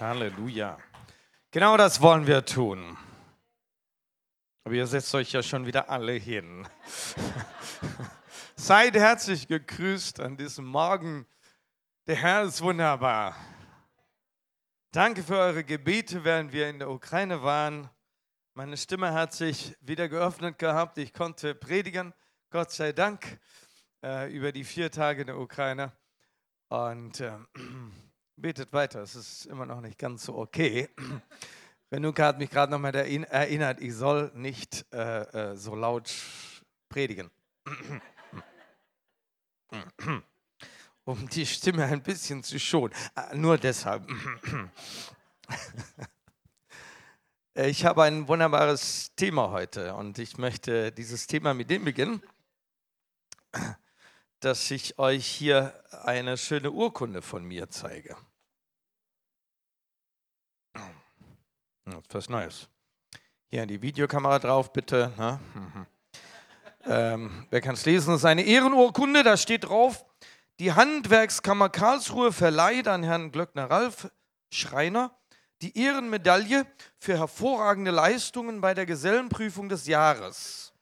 Halleluja. Genau das wollen wir tun. Aber ihr setzt euch ja schon wieder alle hin. Seid herzlich gegrüßt an diesem Morgen. Der Herr ist wunderbar. Danke für eure Gebete, während wir in der Ukraine waren. Meine Stimme hat sich wieder geöffnet gehabt. Ich konnte predigen, Gott sei Dank, äh, über die vier Tage in der Ukraine. Und äh, betet weiter, es ist immer noch nicht ganz so okay. Renuka hat mich gerade nochmal erinnert, ich soll nicht äh, äh so laut predigen. um die Stimme ein bisschen zu schonen. Äh, nur deshalb. Ich habe ein wunderbares Thema heute und ich möchte dieses Thema mit dem beginnen, dass ich euch hier eine schöne Urkunde von mir zeige. Was Neues. Hier die Videokamera drauf, bitte. Ne? Mhm. Ähm, wer kann es lesen? Das ist eine Ehrenurkunde, da steht drauf, die Handwerkskammer Karlsruhe verleiht an Herrn Glöckner Ralf Schreiner die Ehrenmedaille für hervorragende Leistungen bei der Gesellenprüfung des Jahres.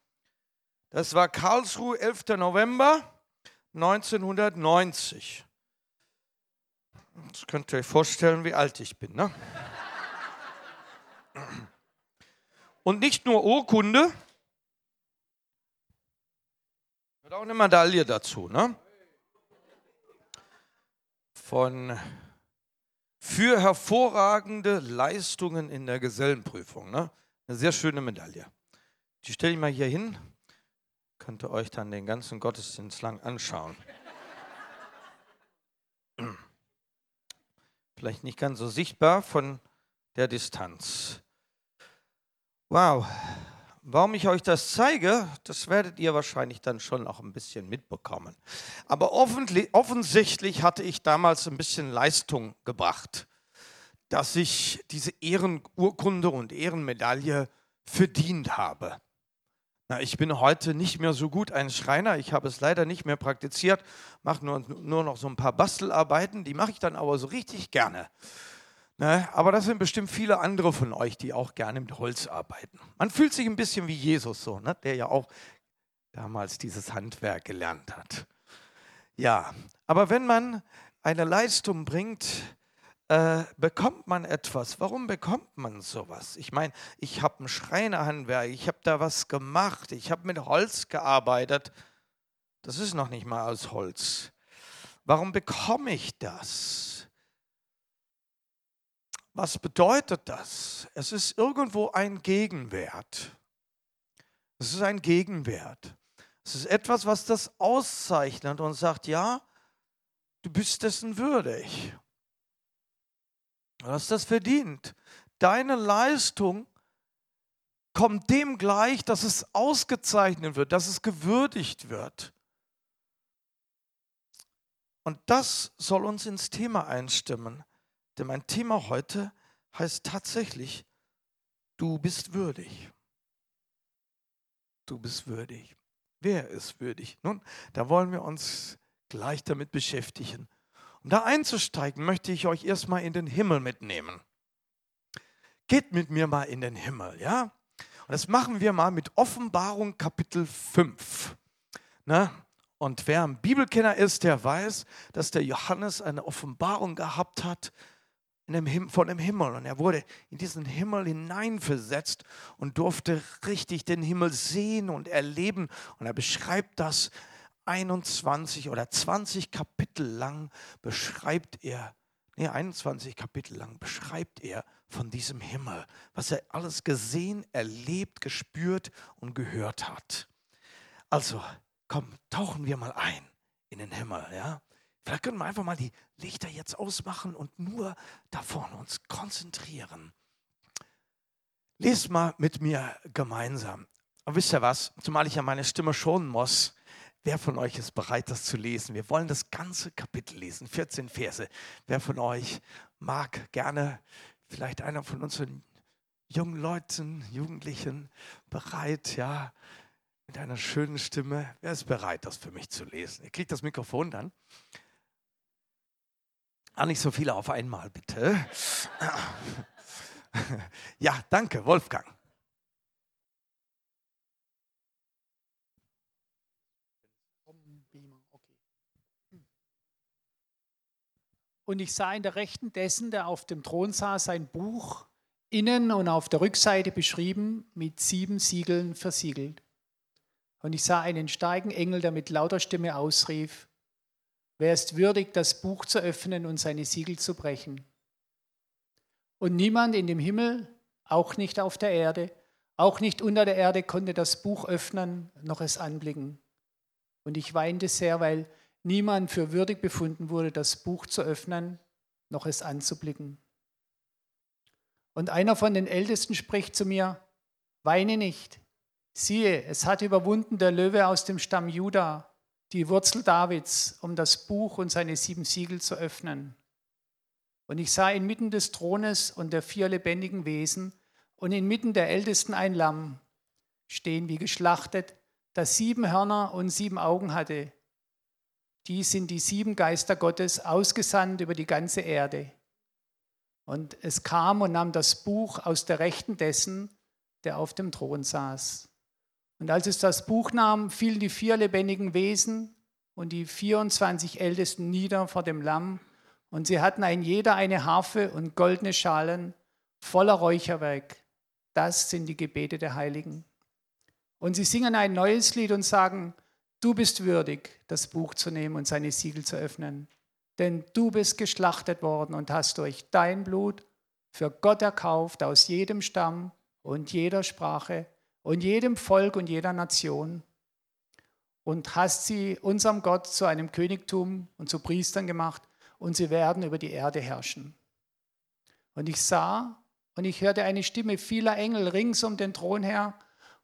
Das war Karlsruhe, 11. November 1990. Das könnt ihr euch vorstellen, wie alt ich bin. Ne? Und nicht nur Urkunde, wird auch eine Medaille dazu. Ne? Von für hervorragende Leistungen in der Gesellenprüfung. Ne? Eine sehr schöne Medaille. Die stelle ich mal hier hin. Könnt ihr euch dann den ganzen Gottesdienst lang anschauen. Vielleicht nicht ganz so sichtbar von der Distanz. Wow, Warum ich euch das zeige, das werdet ihr wahrscheinlich dann schon auch ein bisschen mitbekommen. Aber offensichtlich hatte ich damals ein bisschen Leistung gebracht, dass ich diese Ehrenurkunde und Ehrenmedaille verdient habe. Na, ich bin heute nicht mehr so gut ein Schreiner, ich habe es leider nicht mehr praktiziert, mache nur, nur noch so ein paar Bastelarbeiten, die mache ich dann aber so richtig gerne. Ne? Aber das sind bestimmt viele andere von euch, die auch gerne mit Holz arbeiten. Man fühlt sich ein bisschen wie Jesus so, ne? der ja auch damals dieses Handwerk gelernt hat. Ja, aber wenn man eine Leistung bringt, äh, bekommt man etwas. Warum bekommt man sowas? Ich meine, ich habe ein Schreinerhandwerk, ich habe da was gemacht, ich habe mit Holz gearbeitet. Das ist noch nicht mal aus Holz. Warum bekomme ich das? Was bedeutet das? Es ist irgendwo ein Gegenwert. Es ist ein Gegenwert. Es ist etwas, was das auszeichnet und sagt, ja, du bist dessen würdig. Du hast das verdient. Deine Leistung kommt dem gleich, dass es ausgezeichnet wird, dass es gewürdigt wird. Und das soll uns ins Thema einstimmen. Denn mein Thema heute heißt tatsächlich, du bist würdig. Du bist würdig. Wer ist würdig? Nun, da wollen wir uns gleich damit beschäftigen. Um da einzusteigen, möchte ich euch erstmal in den Himmel mitnehmen. Geht mit mir mal in den Himmel, ja? Und das machen wir mal mit Offenbarung Kapitel 5. Ne? Und wer ein Bibelkenner ist, der weiß, dass der Johannes eine Offenbarung gehabt hat von dem Himmel. Und er wurde in diesen Himmel hineinversetzt und durfte richtig den Himmel sehen und erleben. Und er beschreibt das 21 oder 20 Kapitel lang, beschreibt er, nee, 21 Kapitel lang beschreibt er von diesem Himmel, was er alles gesehen, erlebt, gespürt und gehört hat. Also, komm, tauchen wir mal ein in den Himmel, ja? Vielleicht können wir einfach mal die Lichter jetzt ausmachen und nur da vorne uns konzentrieren. Lest mal mit mir gemeinsam. Und wisst ihr was? Zumal ich ja meine Stimme schonen muss. Wer von euch ist bereit, das zu lesen? Wir wollen das ganze Kapitel lesen, 14 Verse. Wer von euch mag gerne, vielleicht einer von unseren jungen Leuten, Jugendlichen, bereit, ja, mit einer schönen Stimme. Wer ist bereit, das für mich zu lesen? Ihr kriegt das Mikrofon dann. Ah, nicht so viele auf einmal, bitte. Ja, danke, Wolfgang. Und ich sah in der Rechten dessen, der auf dem Thron saß, ein Buch, innen und auf der Rückseite beschrieben, mit sieben Siegeln versiegelt. Und ich sah einen starken Engel, der mit lauter Stimme ausrief, wer ist würdig, das Buch zu öffnen und seine Siegel zu brechen? Und niemand in dem Himmel, auch nicht auf der Erde, auch nicht unter der Erde konnte das Buch öffnen, noch es anblicken. Und ich weinte sehr, weil niemand für würdig befunden wurde, das Buch zu öffnen, noch es anzublicken. Und einer von den Ältesten spricht zu mir, weine nicht. Siehe, es hat überwunden der Löwe aus dem Stamm Juda, die Wurzel Davids, um das Buch und seine sieben Siegel zu öffnen. Und ich sah inmitten des Thrones und der vier lebendigen Wesen und inmitten der Ältesten ein Lamm stehen wie geschlachtet, das sieben Hörner und sieben Augen hatte die sind die sieben Geister Gottes ausgesandt über die ganze Erde. Und es kam und nahm das Buch aus der Rechten dessen, der auf dem Thron saß. Und als es das Buch nahm, fielen die vier lebendigen Wesen und die 24 Ältesten nieder vor dem Lamm. Und sie hatten ein jeder eine Harfe und goldene Schalen voller Räucherwerk. Das sind die Gebete der Heiligen. Und sie singen ein neues Lied und sagen, Du bist würdig, das Buch zu nehmen und seine Siegel zu öffnen. Denn du bist geschlachtet worden und hast durch dein Blut für Gott erkauft aus jedem Stamm und jeder Sprache und jedem Volk und jeder Nation und hast sie unserem Gott zu einem Königtum und zu Priestern gemacht und sie werden über die Erde herrschen. Und ich sah und ich hörte eine Stimme vieler Engel rings um den Thron her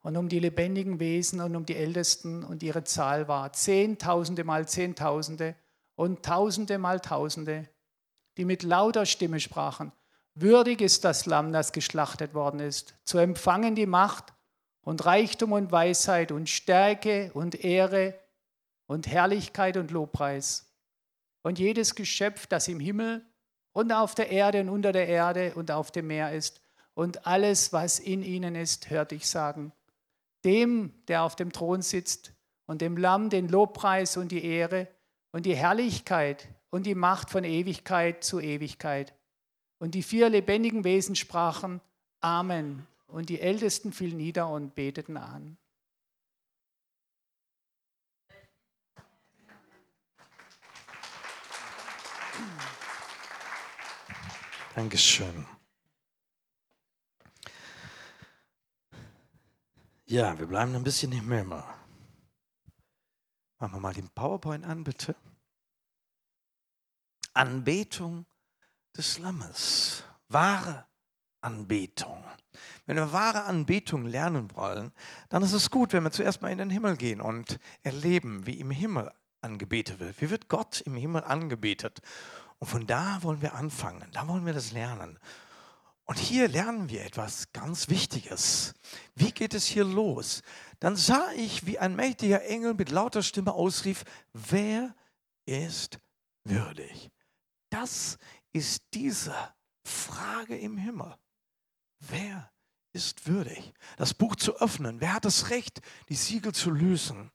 und um die lebendigen Wesen und um die Ältesten und ihre Zahl war. Zehntausende mal Zehntausende und Tausende mal Tausende, die mit lauter Stimme sprachen, würdig ist das Lamm, das geschlachtet worden ist, zu empfangen die Macht und Reichtum und Weisheit und Stärke und Ehre und Herrlichkeit und Lobpreis. Und jedes Geschöpf, das im Himmel und auf der Erde und unter der Erde und auf dem Meer ist, und alles, was in ihnen ist, hört ich sagen, dem, der auf dem Thron sitzt und dem Lamm den Lobpreis und die Ehre und die Herrlichkeit und die Macht von Ewigkeit zu Ewigkeit. Und die vier lebendigen Wesen sprachen Amen. Und die Ältesten fielen nieder und beteten an. Dankeschön. Ja, wir bleiben ein bisschen im Himmel. Machen wir mal den PowerPoint an, bitte. Anbetung des Lammes. Wahre Anbetung. Wenn wir wahre Anbetung lernen wollen, dann ist es gut, wenn wir zuerst mal in den Himmel gehen und erleben, wie im Himmel angebetet wird. Wie wird Gott im Himmel angebetet? Und von da wollen wir anfangen. Da wollen wir das lernen. Und hier lernen wir etwas ganz Wichtiges. Wie geht es hier los? Dann sah ich, wie ein mächtiger Engel mit lauter Stimme ausrief, wer ist würdig? Das ist diese Frage im Himmel. Wer ist würdig, das Buch zu öffnen? Wer hat das Recht, die Siegel zu lösen?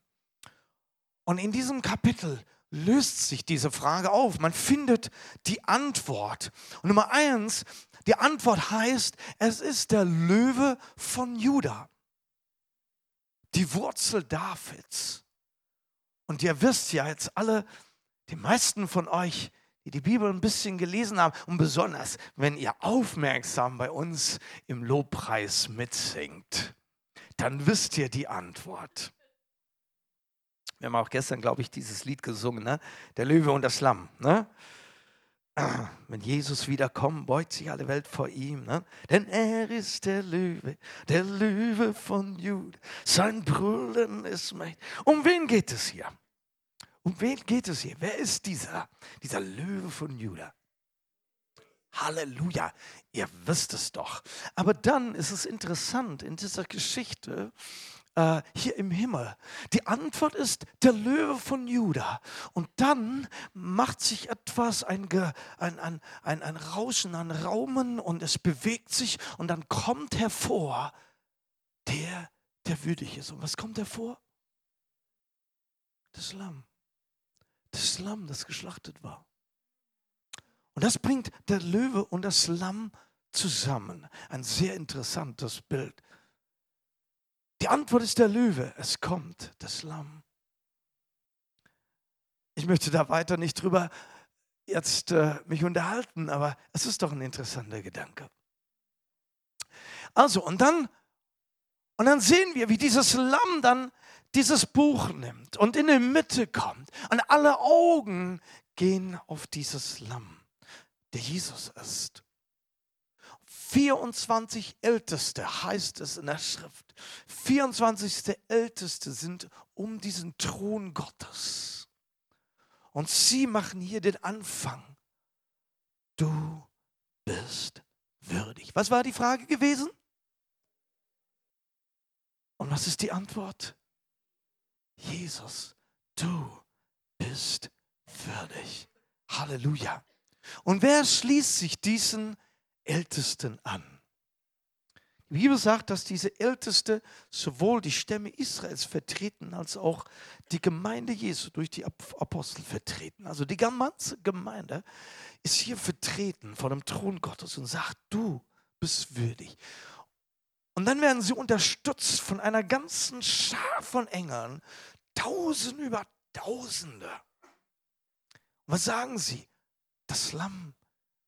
Und in diesem Kapitel löst sich diese Frage auf. Man findet die Antwort. Und Nummer eins, die Antwort heißt, es ist der Löwe von Juda, die Wurzel Davids. Und ihr wisst ja jetzt alle, die meisten von euch, die die Bibel ein bisschen gelesen haben und besonders, wenn ihr aufmerksam bei uns im Lobpreis mitsingt, dann wisst ihr die Antwort. Wir haben auch gestern, glaube ich, dieses Lied gesungen, ne? Der Löwe und das Lamm. Ne? Wenn Jesus wiederkommt, beugt sich alle Welt vor ihm. Ne? Denn er ist der Löwe, der Löwe von Jude. Sein Brüllen ist mächtig. Um wen geht es hier? Um wen geht es hier? Wer ist dieser, dieser Löwe von Juda? Halleluja, ihr wisst es doch. Aber dann ist es interessant in dieser Geschichte, äh, hier im Himmel? Die Antwort ist der Löwe von Juda. Und dann macht sich etwas, ein, ein, ein, ein, ein Rauschen, ein Raumen und es bewegt sich und dann kommt hervor der, der würdig ist. Und was kommt hervor? Das Lamm. Das Lamm, das geschlachtet war. Und das bringt der Löwe und das Lamm zusammen. Ein sehr interessantes Bild. Die Antwort ist der Löwe. Es kommt das Lamm. Ich möchte da weiter nicht drüber jetzt äh, mich unterhalten, aber es ist doch ein interessanter Gedanke. Also, und dann, und dann sehen wir, wie dieses Lamm dann dieses Buch nimmt und in die Mitte kommt. Und alle Augen gehen auf dieses Lamm, der Jesus ist. 24 Älteste heißt es in der Schrift. 24 Älteste sind um diesen Thron Gottes. Und sie machen hier den Anfang. Du bist würdig. Was war die Frage gewesen? Und was ist die Antwort? Jesus, du bist würdig. Halleluja. Und wer schließt sich diesen Ältesten an. Die Bibel sagt, dass diese Älteste sowohl die Stämme Israels vertreten, als auch die Gemeinde Jesu durch die Apostel vertreten. Also die ganze Gemeinde ist hier vertreten vor dem Thron Gottes und sagt, du bist würdig. Und dann werden sie unterstützt von einer ganzen Schar von Engeln, Tausend über Tausende. Und was sagen sie? Das Lamm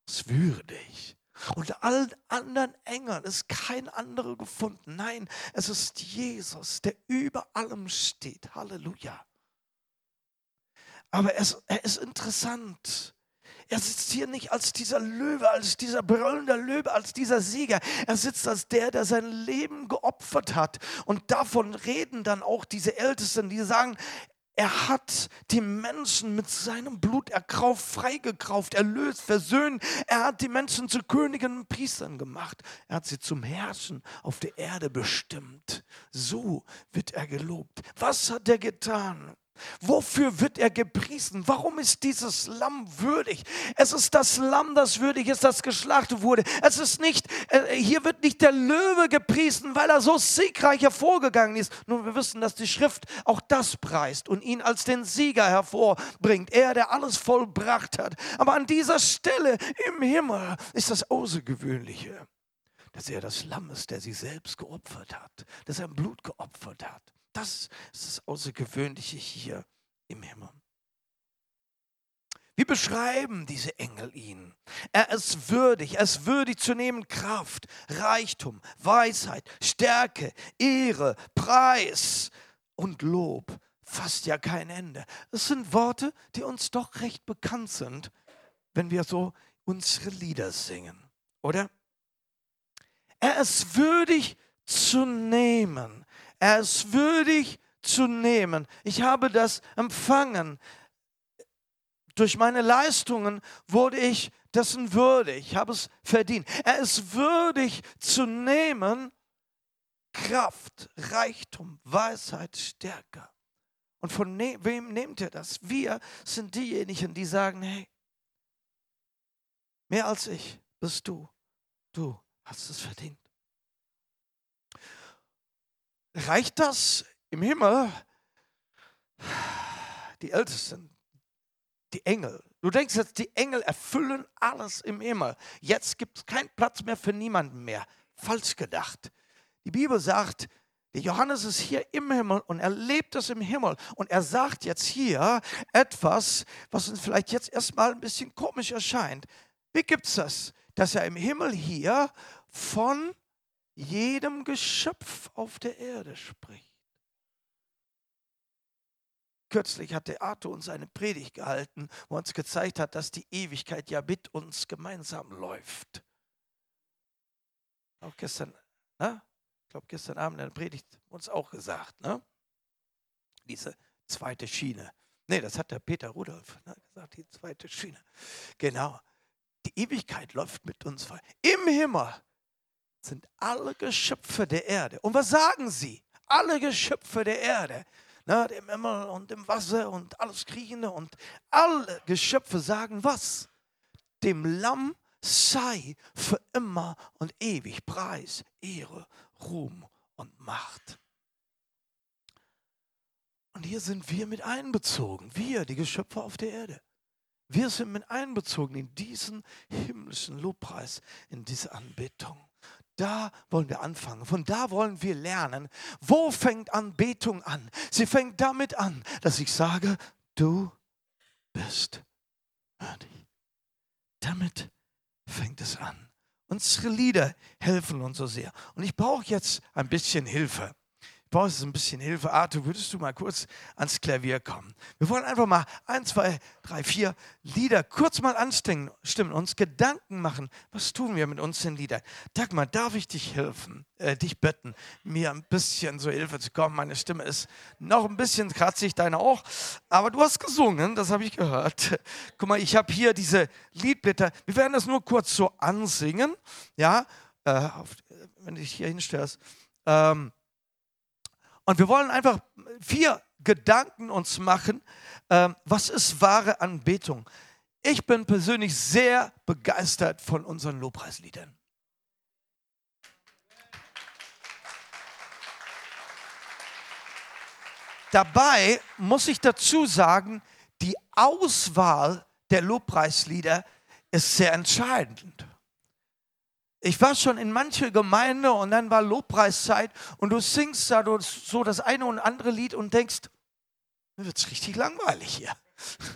ist würdig. Und allen anderen Engeln ist kein anderer gefunden. Nein, es ist Jesus, der über allem steht. Halleluja. Aber es, er ist interessant. Er sitzt hier nicht als dieser Löwe, als dieser brüllende Löwe, als dieser Sieger. Er sitzt als der, der sein Leben geopfert hat. Und davon reden dann auch diese Ältesten, die sagen, er hat die Menschen mit seinem Blut erkauft, freigekauft, erlöst, versöhnt. Er hat die Menschen zu Königen und Priestern gemacht. Er hat sie zum Herrschen auf der Erde bestimmt. So wird er gelobt. Was hat er getan? Wofür wird er gepriesen? Warum ist dieses Lamm würdig? Es ist das Lamm, das würdig ist, das geschlachtet wurde. Es ist nicht, äh, hier wird nicht der Löwe gepriesen, weil er so siegreich hervorgegangen ist. Nun, wir wissen, dass die Schrift auch das preist und ihn als den Sieger hervorbringt. Er, der alles vollbracht hat. Aber an dieser Stelle im Himmel ist das Außergewöhnliche, dass er das Lamm ist, der sich selbst geopfert hat, dass er Blut geopfert hat. Das ist das Außergewöhnliche hier im Himmel. Wie beschreiben diese Engel ihn? Er ist würdig, er ist würdig zu nehmen Kraft, Reichtum, Weisheit, Stärke, Ehre, Preis und Lob. Fast ja kein Ende. Es sind Worte, die uns doch recht bekannt sind, wenn wir so unsere Lieder singen, oder? Er ist würdig zu nehmen. Er ist würdig zu nehmen. Ich habe das empfangen. Durch meine Leistungen wurde ich dessen würdig. Ich habe es verdient. Er ist würdig zu nehmen Kraft, Reichtum, Weisheit, Stärke. Und von ne wem nehmt ihr das? Wir sind diejenigen, die sagen, hey, mehr als ich bist du. Du hast es verdient. Reicht das im Himmel? Die Ältesten, die Engel. Du denkst jetzt, die Engel erfüllen alles im Himmel. Jetzt gibt es keinen Platz mehr für niemanden mehr. Falsch gedacht. Die Bibel sagt, der Johannes ist hier im Himmel und er lebt es im Himmel. Und er sagt jetzt hier etwas, was uns vielleicht jetzt erstmal ein bisschen komisch erscheint. Wie gibt es das, dass er im Himmel hier von jedem Geschöpf auf der Erde spricht. Kürzlich hat der Arthur uns eine Predigt gehalten, wo uns gezeigt hat, dass die Ewigkeit ja mit uns gemeinsam läuft. Auch gestern, ne? ich glaube gestern Abend in der Predigt uns auch gesagt, ne? diese zweite Schiene. Nee, das hat der Peter Rudolf ne, gesagt, die zweite Schiene. Genau. Die Ewigkeit läuft mit uns. Im Himmel sind alle Geschöpfe der Erde. Und was sagen sie? alle Geschöpfe der Erde, ne, dem Himmel und dem Wasser und alles Kriechende und alle Geschöpfe sagen was? Dem Lamm sei für immer und ewig Preis, Ehre, Ruhm und Macht. Und hier sind wir mit einbezogen, wir, die Geschöpfe auf der Erde. Wir sind mit einbezogen in diesen himmlischen Lobpreis, in diese Anbetung. Da wollen wir anfangen. Von da wollen wir lernen. Wo fängt Anbetung an? Sie fängt damit an, dass ich sage, du bist würdig. Damit fängt es an. Unsere Lieder helfen uns so sehr. Und ich brauche jetzt ein bisschen Hilfe brauchst ein bisschen Hilfe. Arthur, würdest du mal kurz ans Klavier kommen? Wir wollen einfach mal ein, zwei, drei, vier Lieder kurz mal anstimmen, uns Gedanken machen. Was tun wir mit unseren Liedern? Dagmar, darf ich dich helfen, äh, dich bitten, mir ein bisschen so Hilfe zu kommen? Meine Stimme ist noch ein bisschen kratzig, deine auch. Aber du hast gesungen, das habe ich gehört. Guck mal, ich habe hier diese Liedblätter. Wir werden das nur kurz so ansingen. Ja, äh, auf, wenn du dich hier hinstellst. Ähm, und wir wollen einfach vier Gedanken uns machen, ähm, was ist wahre Anbetung. Ich bin persönlich sehr begeistert von unseren Lobpreisliedern. Dabei muss ich dazu sagen, die Auswahl der Lobpreislieder ist sehr entscheidend. Ich war schon in manche Gemeinde und dann war Lobpreiszeit und du singst da so das eine und andere Lied und denkst, mir wird es richtig langweilig hier.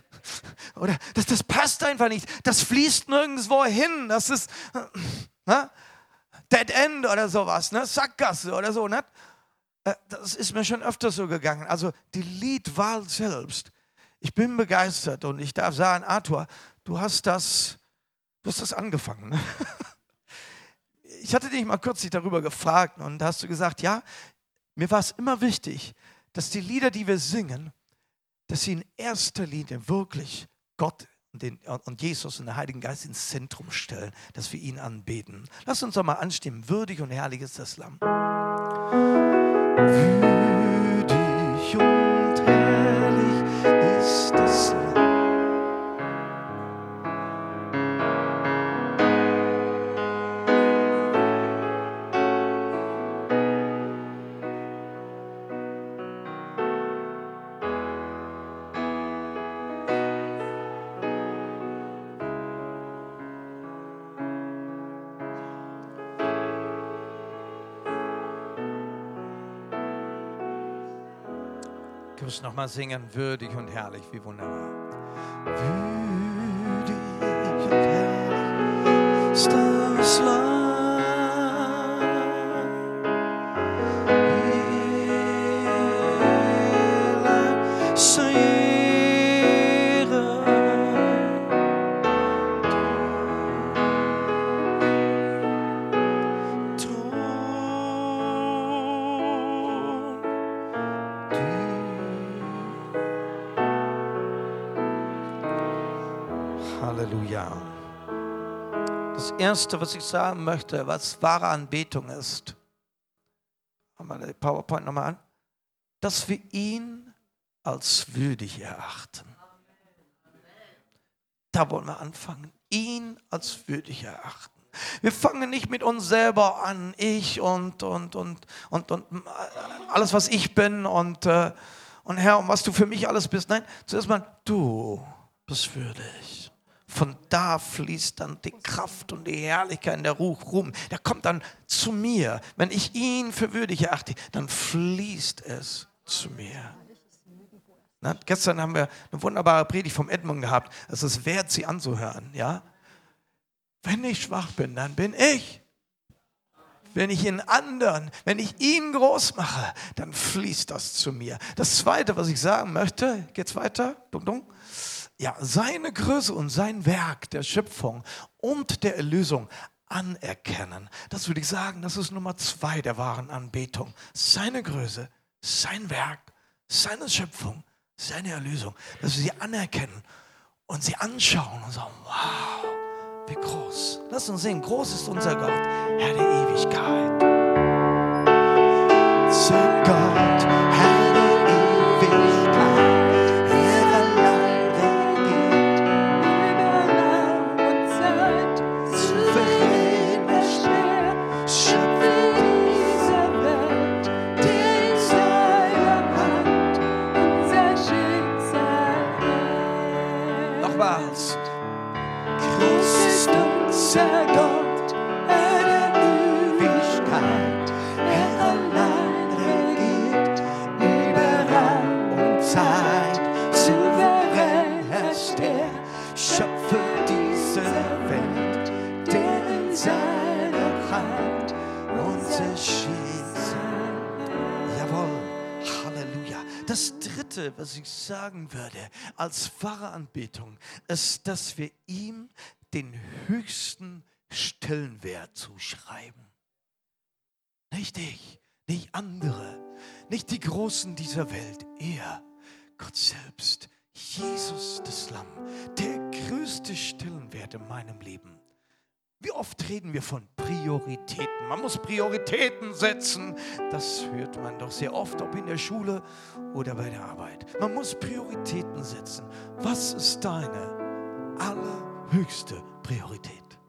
Oder das, das passt einfach nicht. Das fließt nirgendwo hin. Das ist ne? Dead End oder sowas, ne? Sackgasse oder so. Ne? Äh, das ist mir schon öfter so gegangen. Also die Liedwahl selbst. Ich bin begeistert und ich darf sagen, Arthur, du hast das, du hast das angefangen. Ne? ich hatte dich mal kürzlich darüber gefragt und hast du gesagt, ja, mir war es immer wichtig, dass die Lieder, die wir singen, dass sie in erster Linie wirklich Gott und, den, und Jesus und den Heiligen Geist ins Zentrum stellen, dass wir ihn anbeten. Lass uns doch mal anstimmen. Würdig und herrlich ist das Lamm. Muss noch mal singen, würdig und herrlich, wie wunderbar. Würdig Erste, was ich sagen möchte, was wahre Anbetung ist, machen wir die PowerPoint nochmal an, dass wir ihn als würdig erachten. Da wollen wir anfangen, ihn als würdig erachten. Wir fangen nicht mit uns selber an, ich und, und, und, und, und alles, was ich bin und, äh, und Herr, und was du für mich alles bist. Nein, zuerst mal, du bist würdig. Von da fließt dann die Kraft und die Herrlichkeit, der Ruhm. Der kommt dann zu mir. Wenn ich ihn für würdig erachte, dann fließt es zu mir. Na, gestern haben wir eine wunderbare Predigt vom Edmund gehabt. Es ist wert, sie anzuhören. Ja? Wenn ich schwach bin, dann bin ich. Wenn ich in anderen, wenn ich ihn groß mache, dann fließt das zu mir. Das Zweite, was ich sagen möchte, geht's weiter? Dum, dum ja, seine Größe und sein Werk der Schöpfung und der Erlösung anerkennen. Das würde ich sagen, das ist Nummer zwei der wahren Anbetung. Seine Größe, sein Werk, seine Schöpfung, seine Erlösung. Dass wir sie anerkennen und sie anschauen und sagen, wow, wie groß. Lass uns sehen, groß ist unser Gott, Herr der Ewigkeit. Sagen würde als Pfarreranbetung, ist, dass wir ihm den höchsten Stellenwert zuschreiben. Nicht ich, nicht andere, nicht die Großen dieser Welt, er, Gott selbst, Jesus das Lamm, der größte Stellenwert in meinem Leben. Wie oft reden wir von Prioritäten? Man muss Prioritäten setzen. Das hört man doch sehr oft, ob in der Schule oder bei der Arbeit. Man muss Prioritäten setzen. Was ist deine allerhöchste Priorität?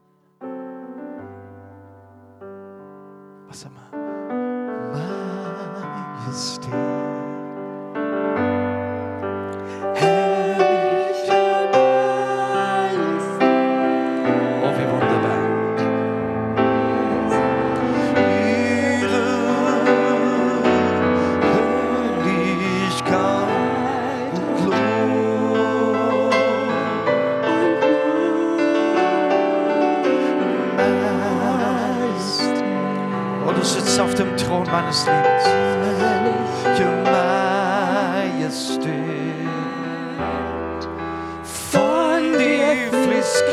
Was wir? Majestät. Meines Lebens. Majestät. Von dir fließt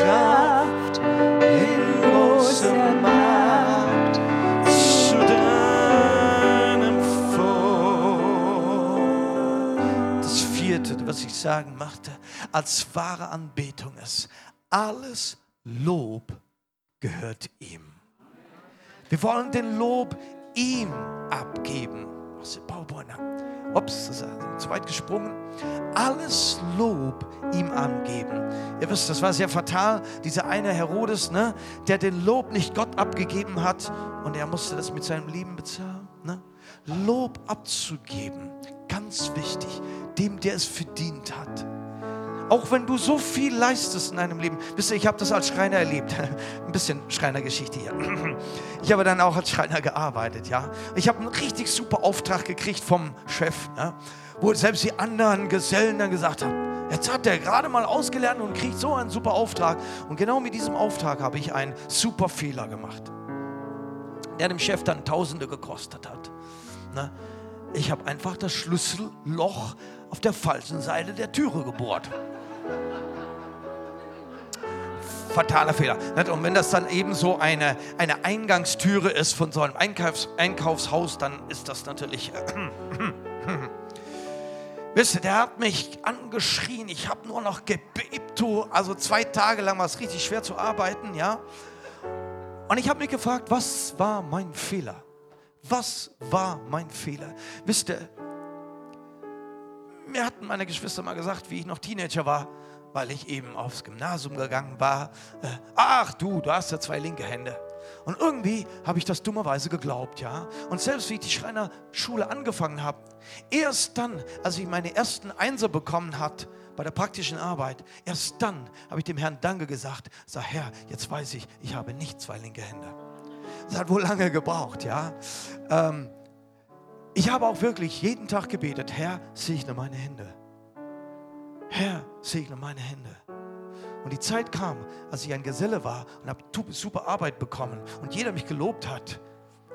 in großer Macht zu deinem Volk. Das vierte, was ich sagen machte, als wahre Anbetung ist, alles Lob gehört ihm. Wir wollen den Lob ihm abgeben. Ups, ist zu weit gesprungen. Alles Lob ihm angeben. Ihr wisst, das war sehr fatal. Dieser eine Herodes, ne, der den Lob nicht Gott abgegeben hat und er musste das mit seinem Leben bezahlen. Ne? Lob abzugeben, ganz wichtig, dem, der es verdient hat. Auch wenn du so viel leistest in deinem Leben. Wisst ihr, ich habe das als Schreiner erlebt. Ein bisschen Schreinergeschichte hier. Ich habe dann auch als Schreiner gearbeitet, ja. Ich habe einen richtig super Auftrag gekriegt vom Chef, ja, wo selbst die anderen Gesellen dann gesagt haben, jetzt hat der gerade mal ausgelernt und kriegt so einen super Auftrag. Und genau mit diesem Auftrag habe ich einen super Fehler gemacht, der dem Chef dann Tausende gekostet hat. Ne? Ich habe einfach das Schlüsselloch auf der falschen Seite der Türe gebohrt fataler Fehler. Und wenn das dann eben so eine, eine Eingangstüre ist von so einem Einkaufs Einkaufshaus, dann ist das natürlich... Wisst ihr, der hat mich angeschrien, ich habe nur noch gebebt. Also zwei Tage lang war es richtig schwer zu arbeiten, ja. Und ich habe mich gefragt, was war mein Fehler? Was war mein Fehler? Wisst ihr, mir hatten meine Geschwister mal gesagt, wie ich noch Teenager war, weil ich eben aufs Gymnasium gegangen war. Äh, ach du, du hast ja zwei linke Hände. Und irgendwie habe ich das dummerweise geglaubt, ja. Und selbst wie ich die Schreinerschule angefangen habe, erst dann, als ich meine ersten Einser bekommen hat bei der praktischen Arbeit, erst dann habe ich dem Herrn Danke gesagt. Sag Herr, jetzt weiß ich, ich habe nicht zwei linke Hände. Das hat wohl lange gebraucht, ja. Ähm, ich habe auch wirklich jeden Tag gebetet, Herr, segne meine Hände. Herr, segne meine Hände. Und die Zeit kam, als ich ein Geselle war und habe super Arbeit bekommen und jeder mich gelobt hat.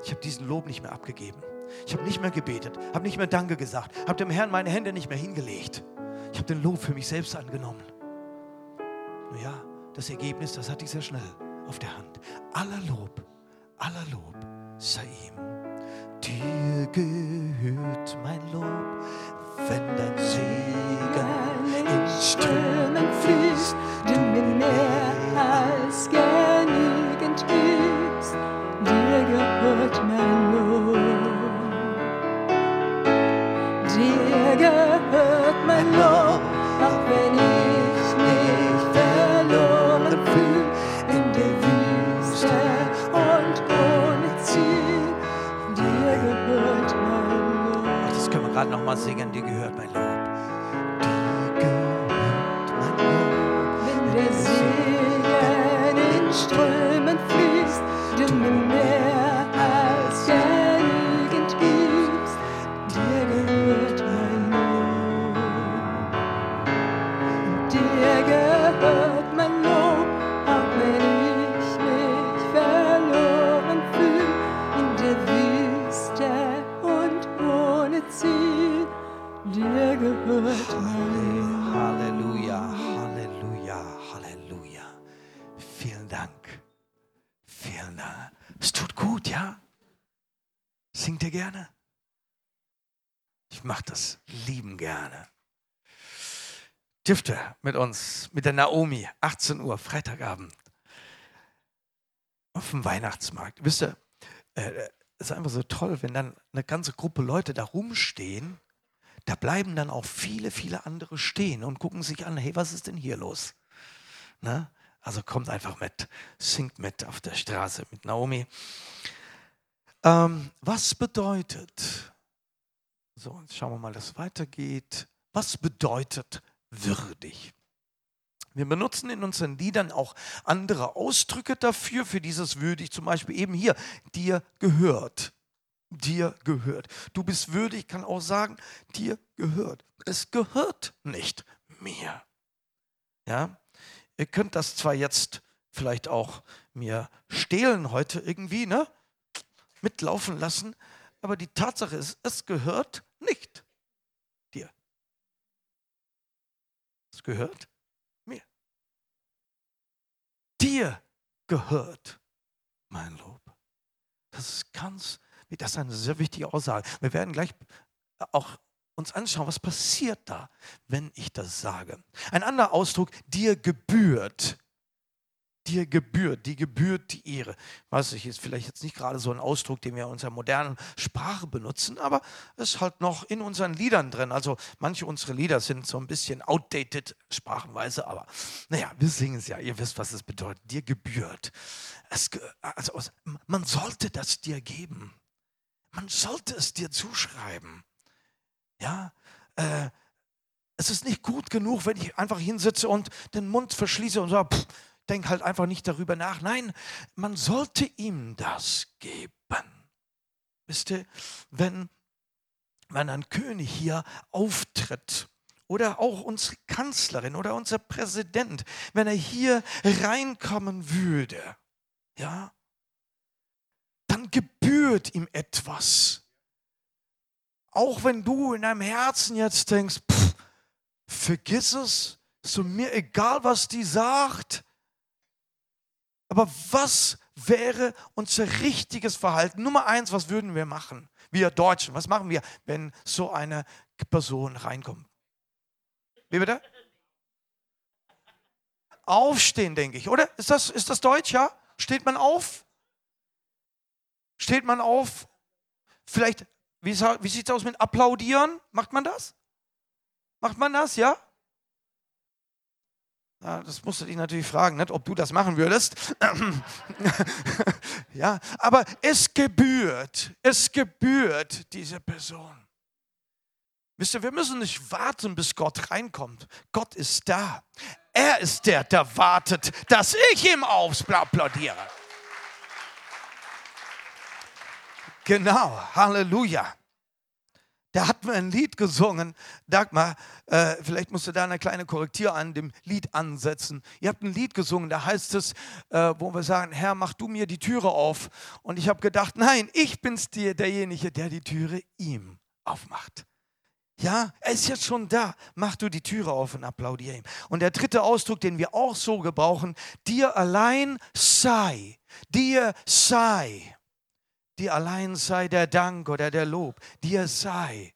Ich habe diesen Lob nicht mehr abgegeben. Ich habe nicht mehr gebetet, habe nicht mehr Danke gesagt, habe dem Herrn meine Hände nicht mehr hingelegt. Ich habe den Lob für mich selbst angenommen. Nun ja, das Ergebnis, das hatte ich sehr schnell auf der Hand. Aller Lob, aller Lob sei ihm. Dir gehört mein Lob, wenn dein Segen in Strömen fließt, du mir mehr als genügend gibst, dir gehört mein Lob. Gerade noch mal singen. Dir gehört mein Lob. Ihr gerne? Ich mache das lieben gerne. Ihr mit uns, mit der Naomi, 18 Uhr, Freitagabend, auf dem Weihnachtsmarkt. Wisst ihr, äh, es ist einfach so toll, wenn dann eine ganze Gruppe Leute da rumstehen, da bleiben dann auch viele, viele andere stehen und gucken sich an, hey, was ist denn hier los? Ne? Also kommt einfach mit, singt mit auf der Straße mit Naomi. Ähm, was bedeutet, so, jetzt schauen wir mal, dass es weitergeht. Was bedeutet würdig? Wir benutzen in unseren Liedern auch andere Ausdrücke dafür, für dieses würdig, zum Beispiel eben hier, dir gehört. Dir gehört. Du bist würdig, kann auch sagen, dir gehört. Es gehört nicht mir. Ja, ihr könnt das zwar jetzt vielleicht auch mir stehlen heute irgendwie, ne? Mitlaufen lassen, aber die Tatsache ist, es gehört nicht dir. Es gehört mir. Dir gehört mein Lob. Das ist ganz, das ist eine sehr wichtige Aussage. Wir werden gleich auch uns anschauen, was passiert da, wenn ich das sage. Ein anderer Ausdruck, dir gebührt dir gebührt, die gebührt die Ehre. Weiß ich, ist vielleicht jetzt nicht gerade so ein Ausdruck, den wir in unserer modernen Sprache benutzen, aber es ist halt noch in unseren Liedern drin. Also manche unserer Lieder sind so ein bisschen outdated sprachenweise, aber naja, wir singen es ja, ihr wisst, was es bedeutet. Dir gebührt. Es, also, man sollte das dir geben. Man sollte es dir zuschreiben. Ja, äh, es ist nicht gut genug, wenn ich einfach hinsitze und den Mund verschließe und sage, pff, denk halt einfach nicht darüber nach. Nein, man sollte ihm das geben. Wisst ihr, wenn, wenn ein König hier auftritt, oder auch unsere Kanzlerin oder unser Präsident, wenn er hier reinkommen würde, ja, dann gebührt ihm etwas. Auch wenn du in deinem Herzen jetzt denkst, pff, vergiss es, so mir egal, was die sagt, aber was wäre unser richtiges Verhalten? Nummer eins, was würden wir machen? Wir Deutschen, was machen wir, wenn so eine Person reinkommt? Wie bitte? Aufstehen, denke ich, oder? Ist das, ist das Deutsch, ja? Steht man auf? Steht man auf? Vielleicht, wie, wie sieht es aus mit Applaudieren? Macht man das? Macht man das, ja? Das musst du dich natürlich fragen, nicht, ob du das machen würdest. ja, aber es gebührt, es gebührt dieser Person. Wisst ihr, wir müssen nicht warten, bis Gott reinkommt. Gott ist da. Er ist der, der wartet, dass ich ihm applaudiere. Genau, Halleluja. Da hat man ein Lied gesungen. Dagmar, äh, vielleicht musst du da eine kleine Korrektur an dem Lied ansetzen. Ihr habt ein Lied gesungen, da heißt es, äh, wo wir sagen, Herr, mach du mir die Türe auf. Und ich habe gedacht, nein, ich bin's dir, derjenige, der die Türe ihm aufmacht. Ja, er ist jetzt schon da. Mach du die Türe auf und applaudiere ihm. Und der dritte Ausdruck, den wir auch so gebrauchen, dir allein sei, dir sei dir allein sei der Dank oder der Lob, dir sei.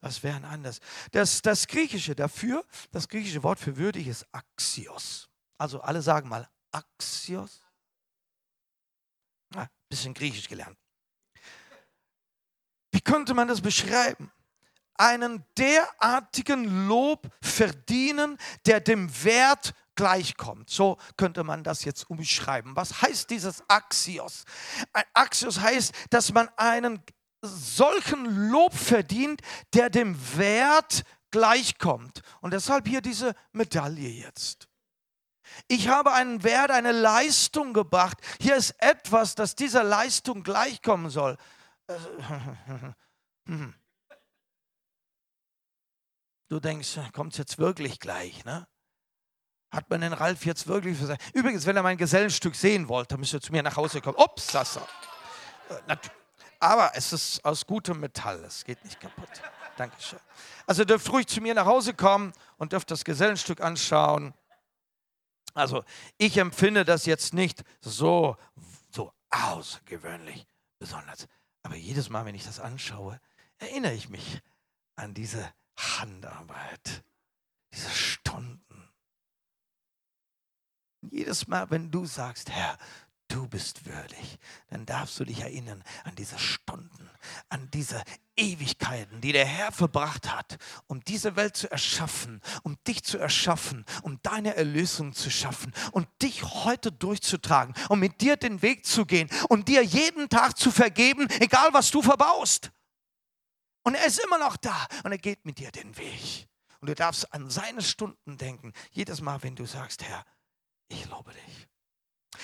Das wäre anders. Das, das Griechische dafür, das griechische Wort für würdig ist Axios. Also alle sagen mal Axios. Ah, bisschen Griechisch gelernt. Wie könnte man das beschreiben? Einen derartigen Lob verdienen, der dem Wert gleichkommt. So könnte man das jetzt umschreiben. Was heißt dieses Axios? Ein Axios heißt, dass man einen solchen Lob verdient, der dem Wert gleichkommt. Und deshalb hier diese Medaille jetzt. Ich habe einen Wert, eine Leistung gebracht. Hier ist etwas, das dieser Leistung gleichkommen soll. Du denkst, kommt es jetzt wirklich gleich, ne? Hat man den Ralf jetzt wirklich gesagt. Übrigens, wenn er mein Gesellenstück sehen wollte, müsste er zu mir nach Hause kommen. Ups, das äh, Aber es ist aus gutem Metall, es geht nicht kaputt. Dankeschön. Also dürft ruhig zu mir nach Hause kommen und dürft das Gesellenstück anschauen. Also ich empfinde das jetzt nicht so, so außergewöhnlich besonders. Aber jedes Mal, wenn ich das anschaue, erinnere ich mich an diese Handarbeit, diese Stunden. Jedes Mal, wenn du sagst, Herr, du bist würdig, dann darfst du dich erinnern an diese Stunden, an diese Ewigkeiten, die der Herr verbracht hat, um diese Welt zu erschaffen, um dich zu erschaffen, um deine Erlösung zu schaffen und dich heute durchzutragen, um mit dir den Weg zu gehen und dir jeden Tag zu vergeben, egal was du verbaust. Und er ist immer noch da und er geht mit dir den Weg. Und du darfst an seine Stunden denken, jedes Mal, wenn du sagst, Herr, ich lobe dich.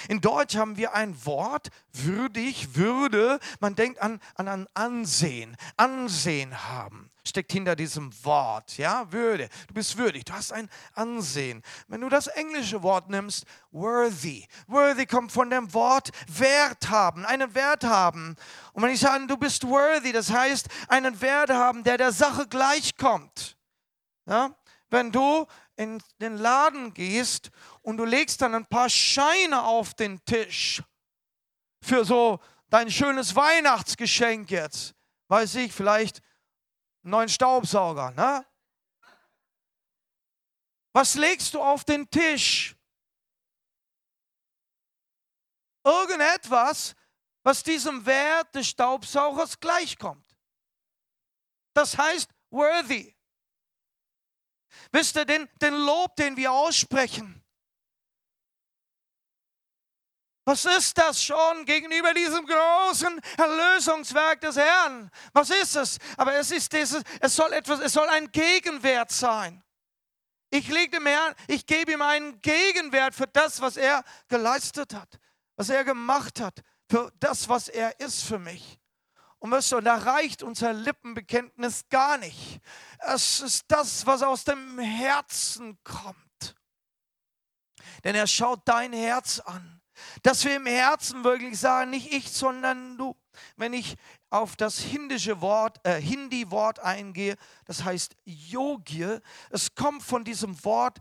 In Deutsch haben wir ein Wort, würdig, würde. Man denkt an, an ein Ansehen, Ansehen haben. Steckt hinter diesem Wort, ja, Würde. Du bist würdig, du hast ein Ansehen. Wenn du das englische Wort nimmst, worthy. Worthy kommt von dem Wort Wert haben, einen Wert haben. Und wenn ich sage, du bist worthy, das heißt, einen Wert haben, der der Sache gleichkommt. Ja? Wenn du in den Laden gehst und du legst dann ein paar Scheine auf den Tisch für so dein schönes Weihnachtsgeschenk jetzt, weiß ich, vielleicht einen neuen Staubsauger, ne? Was legst du auf den Tisch? Irgendetwas, was diesem Wert des Staubsaugers gleichkommt. Das heißt worthy. Wisst ihr, den, den Lob, den wir aussprechen, was ist das schon gegenüber diesem großen Erlösungswerk des Herrn? Was ist es? Aber es ist dieses, es soll etwas, es soll ein Gegenwert sein. Ich lege dem Herrn, ich gebe ihm einen Gegenwert für das, was er geleistet hat, was er gemacht hat, für das, was er ist für mich. Und weißt du, da reicht unser Lippenbekenntnis gar nicht. Es ist das, was aus dem Herzen kommt. Denn er schaut dein Herz an. Dass wir im Herzen wirklich sagen, nicht ich, sondern du. Wenn ich auf das hindische Wort, äh, Hindi-Wort eingehe, das heißt Yogi, es kommt von diesem Wort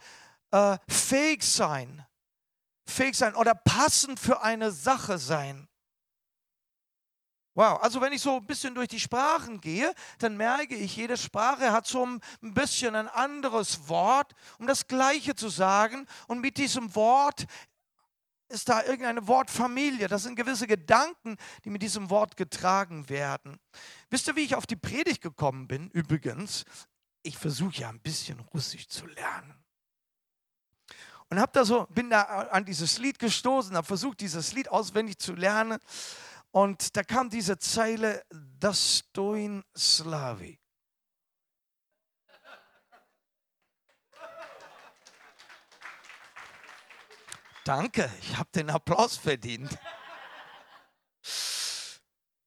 äh, fähig sein. Fähig sein oder passend für eine Sache sein. Wow, also wenn ich so ein bisschen durch die Sprachen gehe, dann merke ich, jede Sprache hat so ein bisschen ein anderes Wort, um das Gleiche zu sagen. Und mit diesem Wort ist da irgendeine Wortfamilie. Das sind gewisse Gedanken, die mit diesem Wort getragen werden. Wisst ihr, wie ich auf die Predigt gekommen bin? Übrigens, ich versuche ja ein bisschen Russisch zu lernen. Und hab da so, bin da an dieses Lied gestoßen, habe versucht, dieses Lied auswendig zu lernen. Und da kam diese Zeile, Dostoin Slavi. Danke, ich habe den Applaus verdient.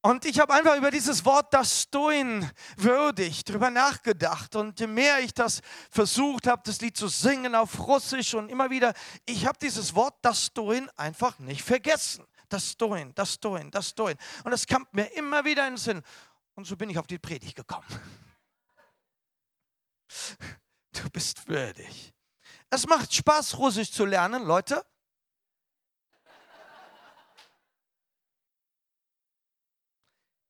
Und ich habe einfach über dieses Wort Dostoin würdig drüber nachgedacht. Und je mehr ich das versucht habe, das Lied zu singen auf Russisch und immer wieder, ich habe dieses Wort Dostoin einfach nicht vergessen das Doin, das Doin, das Doin. Und das kam mir immer wieder in den Sinn. Und so bin ich auf die Predigt gekommen. Du bist würdig. Es macht Spaß, Russisch zu lernen, Leute.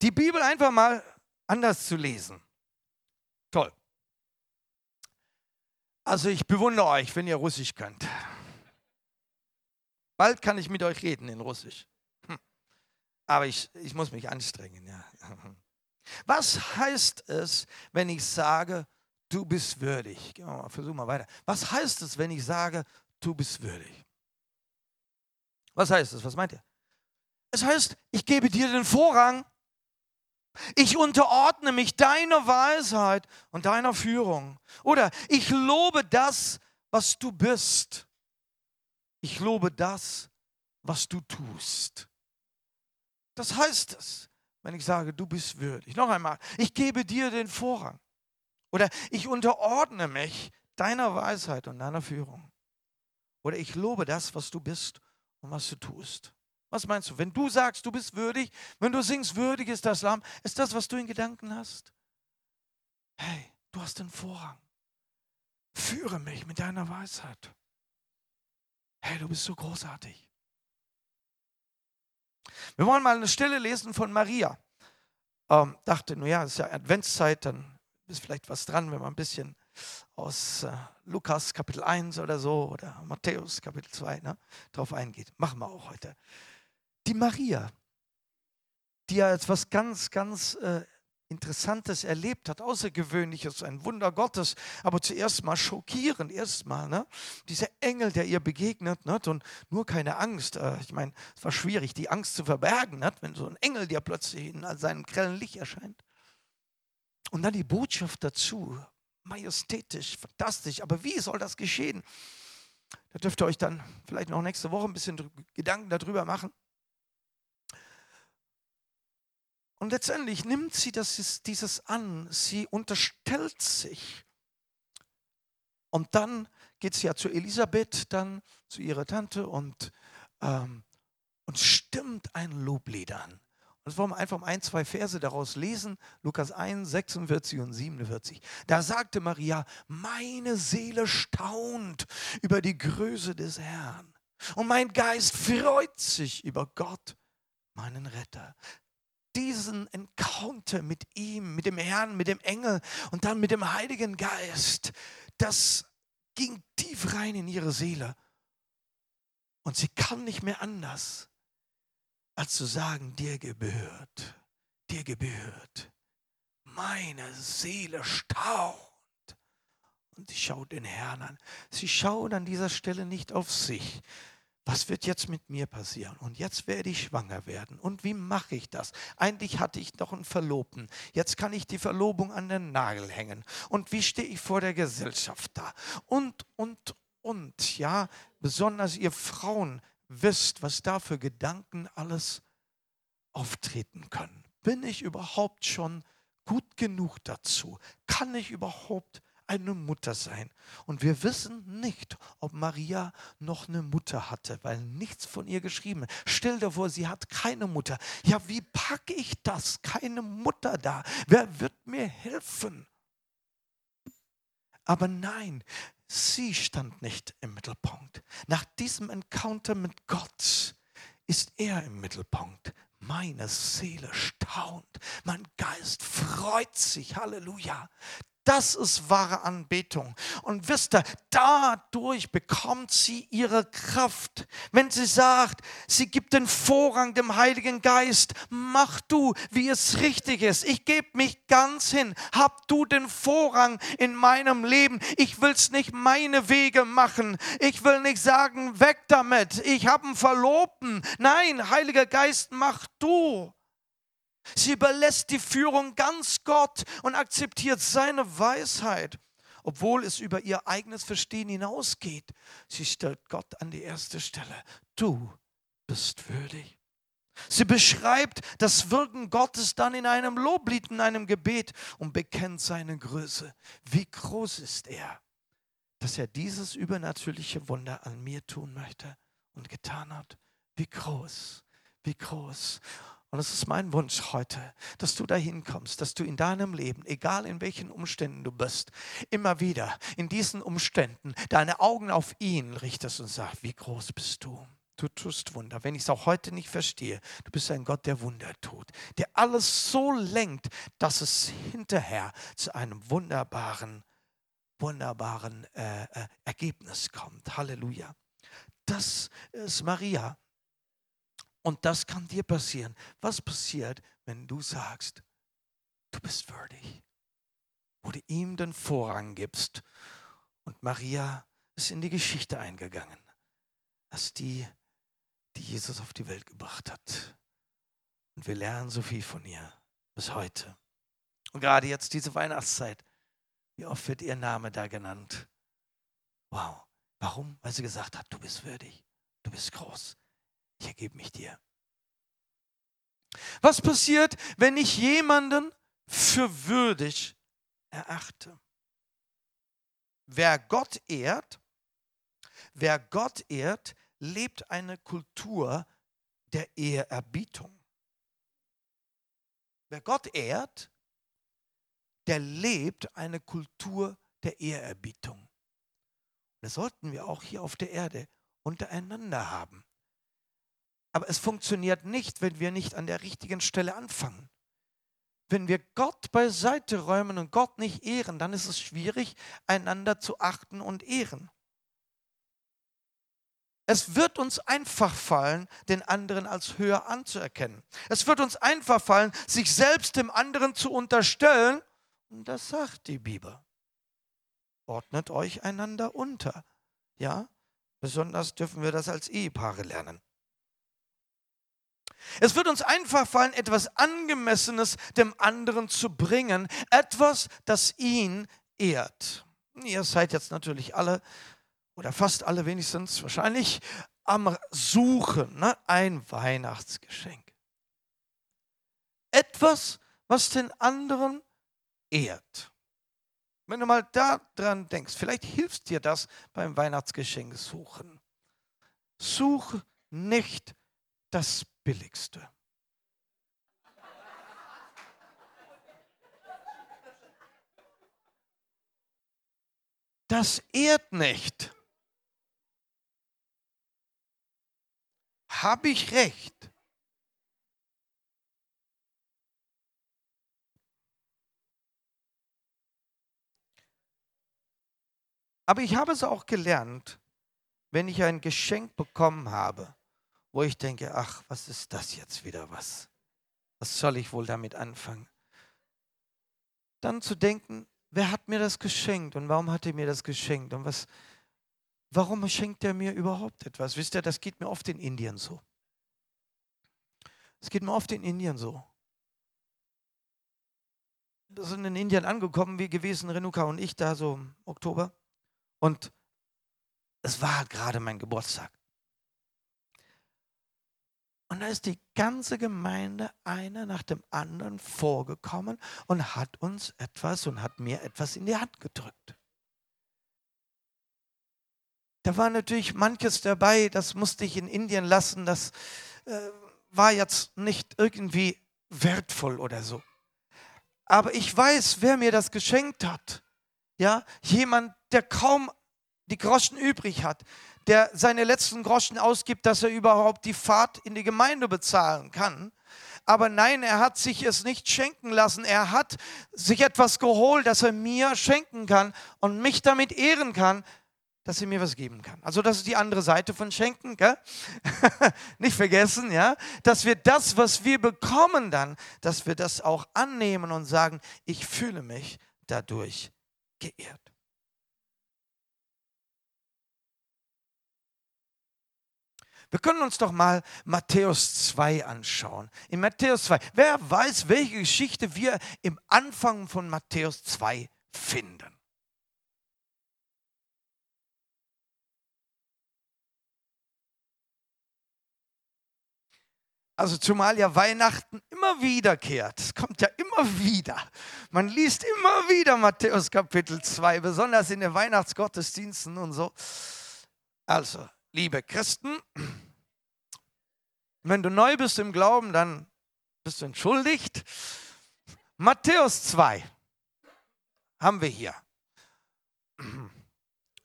Die Bibel einfach mal anders zu lesen. Toll. Also ich bewundere euch, wenn ihr Russisch könnt. Bald kann ich mit euch reden in Russisch. Aber ich, ich muss mich anstrengen, ja. Was heißt es, wenn ich sage, du bist würdig? Versuchen mal weiter. Was heißt es, wenn ich sage, du bist würdig? Was heißt es? Was meint ihr? Es heißt, ich gebe dir den Vorrang. Ich unterordne mich deiner Weisheit und deiner Führung. Oder ich lobe das, was du bist. Ich lobe das, was du tust. Das heißt es, wenn ich sage, du bist würdig. Noch einmal, ich gebe dir den Vorrang. Oder ich unterordne mich deiner Weisheit und deiner Führung. Oder ich lobe das, was du bist und was du tust. Was meinst du? Wenn du sagst, du bist würdig, wenn du singst, würdig ist das Lamm, ist das, was du in Gedanken hast? Hey, du hast den Vorrang. Führe mich mit deiner Weisheit. Hey, du bist so großartig. Wir wollen mal eine Stelle lesen von Maria. Ähm, dachte, naja, es ist ja Adventszeit, dann ist vielleicht was dran, wenn man ein bisschen aus äh, Lukas Kapitel 1 oder so oder Matthäus Kapitel 2 ne, drauf eingeht. Machen wir auch heute. Die Maria, die ja etwas ganz, ganz äh, Interessantes erlebt hat, Außergewöhnliches, ein Wunder Gottes, aber zuerst mal schockierend, erstmal, ne? Dieser Engel, der ihr begegnet, ne? und nur keine Angst. Äh, ich meine, es war schwierig, die Angst zu verbergen, ne? wenn so ein Engel dir plötzlich in seinem grellen Licht erscheint. Und dann die Botschaft dazu, majestätisch, fantastisch, aber wie soll das geschehen? Da dürft ihr euch dann vielleicht noch nächste Woche ein bisschen Gedanken darüber machen. Und letztendlich nimmt sie das, dieses an, sie unterstellt sich. Und dann geht sie ja zu Elisabeth, dann zu ihrer Tante und, ähm, und stimmt ein Loblied an. Und das wollen wir einfach mal ein, zwei Verse daraus lesen. Lukas 1, 46 und 47. Da sagte Maria, meine Seele staunt über die Größe des Herrn. Und mein Geist freut sich über Gott, meinen Retter diesen Encounter mit ihm, mit dem Herrn, mit dem Engel und dann mit dem Heiligen Geist, das ging tief rein in ihre Seele. Und sie kann nicht mehr anders, als zu sagen, dir gebührt, dir gebührt. Meine Seele staunt. Und sie schaut den Herrn an. Sie schaut an dieser Stelle nicht auf sich, was wird jetzt mit mir passieren? Und jetzt werde ich schwanger werden. Und wie mache ich das? Eigentlich hatte ich noch einen Verlobten. Jetzt kann ich die Verlobung an den Nagel hängen. Und wie stehe ich vor der Gesellschaft da? Und, und, und, ja, besonders ihr Frauen wisst, was da für Gedanken alles auftreten können. Bin ich überhaupt schon gut genug dazu? Kann ich überhaupt eine Mutter sein. Und wir wissen nicht, ob Maria noch eine Mutter hatte, weil nichts von ihr geschrieben ist. Stell dir vor, sie hat keine Mutter. Ja, wie packe ich das? Keine Mutter da. Wer wird mir helfen? Aber nein, sie stand nicht im Mittelpunkt. Nach diesem Encounter mit Gott ist er im Mittelpunkt. Meine Seele staunt, mein Geist freut sich, Halleluja. Das ist wahre Anbetung. Und wisst ihr, dadurch bekommt sie ihre Kraft. Wenn sie sagt, sie gibt den Vorrang dem Heiligen Geist, mach du, wie es richtig ist. Ich gebe mich ganz hin. Hab du den Vorrang in meinem Leben. Ich will es nicht meine Wege machen. Ich will nicht sagen, weg damit. Ich habe einen Verlobten. Nein, Heiliger Geist, mach du. Sie überlässt die Führung ganz Gott und akzeptiert seine Weisheit, obwohl es über ihr eigenes Verstehen hinausgeht. Sie stellt Gott an die erste Stelle. Du bist würdig. Sie beschreibt das Wirken Gottes dann in einem Loblied, in einem Gebet und bekennt seine Größe. Wie groß ist er, dass er dieses übernatürliche Wunder an mir tun möchte und getan hat. Wie groß, wie groß. Und es ist mein Wunsch heute, dass du dahin kommst, dass du in deinem Leben, egal in welchen Umständen du bist, immer wieder in diesen Umständen deine Augen auf ihn richtest und sagst, wie groß bist du? Du tust Wunder. Wenn ich es auch heute nicht verstehe, du bist ein Gott, der Wunder tut, der alles so lenkt, dass es hinterher zu einem wunderbaren, wunderbaren äh, äh, Ergebnis kommt. Halleluja. Das ist Maria. Und das kann dir passieren. Was passiert, wenn du sagst, du bist würdig? Wo du ihm den Vorrang gibst. Und Maria ist in die Geschichte eingegangen, als die, die Jesus auf die Welt gebracht hat. Und wir lernen so viel von ihr bis heute. Und gerade jetzt diese Weihnachtszeit, wie oft wird ihr Name da genannt? Wow. Warum? Weil sie gesagt hat, du bist würdig, du bist groß, ich ergebe mich dir. Was passiert, wenn ich jemanden für würdig erachte? Wer Gott ehrt, wer Gott ehrt, lebt eine Kultur der Ehrerbietung. Wer Gott ehrt, der lebt eine Kultur der Ehrerbietung. Das sollten wir auch hier auf der Erde untereinander haben. Aber es funktioniert nicht, wenn wir nicht an der richtigen Stelle anfangen. Wenn wir Gott beiseite räumen und Gott nicht ehren, dann ist es schwierig, einander zu achten und ehren. Es wird uns einfach fallen, den anderen als höher anzuerkennen. Es wird uns einfach fallen, sich selbst dem anderen zu unterstellen. Und das sagt die Bibel. Ordnet euch einander unter. Ja, besonders dürfen wir das als Ehepaare lernen. Es wird uns einfach fallen, etwas Angemessenes dem anderen zu bringen, etwas, das ihn ehrt. Ihr seid jetzt natürlich alle, oder fast alle wenigstens wahrscheinlich, am Suchen, ne? ein Weihnachtsgeschenk. Etwas, was den anderen ehrt. Wenn du mal daran denkst, vielleicht hilft dir das beim Weihnachtsgeschenk suchen. Such nicht das Billigste. Das ehrt nicht. Habe ich recht? Aber ich habe es auch gelernt, wenn ich ein Geschenk bekommen habe, wo ich denke, ach, was ist das jetzt wieder was? Was soll ich wohl damit anfangen? Dann zu denken, wer hat mir das geschenkt und warum hat er mir das geschenkt und was, warum schenkt er mir überhaupt etwas? Wisst ihr, das geht mir oft in Indien so. Es geht mir oft in Indien so. Wir sind in Indien angekommen, wie gewesen, Renuka und ich da so im Oktober. Und es war gerade mein Geburtstag. Und da ist die ganze Gemeinde einer nach dem anderen vorgekommen und hat uns etwas und hat mir etwas in die Hand gedrückt. Da war natürlich manches dabei, das musste ich in Indien lassen, das äh, war jetzt nicht irgendwie wertvoll oder so. Aber ich weiß, wer mir das geschenkt hat. Ja, jemand, der kaum die Groschen übrig hat, der seine letzten Groschen ausgibt, dass er überhaupt die Fahrt in die Gemeinde bezahlen kann. Aber nein, er hat sich es nicht schenken lassen. Er hat sich etwas geholt, das er mir schenken kann und mich damit ehren kann, dass er mir was geben kann. Also das ist die andere Seite von Schenken, gell? nicht vergessen, ja, dass wir das, was wir bekommen dann, dass wir das auch annehmen und sagen, ich fühle mich dadurch geehrt. Wir können uns doch mal Matthäus 2 anschauen. In Matthäus 2. Wer weiß, welche Geschichte wir im Anfang von Matthäus 2 finden? Also zumal ja Weihnachten immer wiederkehrt. Es kommt ja immer wieder. Man liest immer wieder Matthäus Kapitel 2, besonders in den Weihnachtsgottesdiensten und so. Also, liebe Christen, wenn du neu bist im Glauben, dann bist du entschuldigt. Matthäus 2 haben wir hier.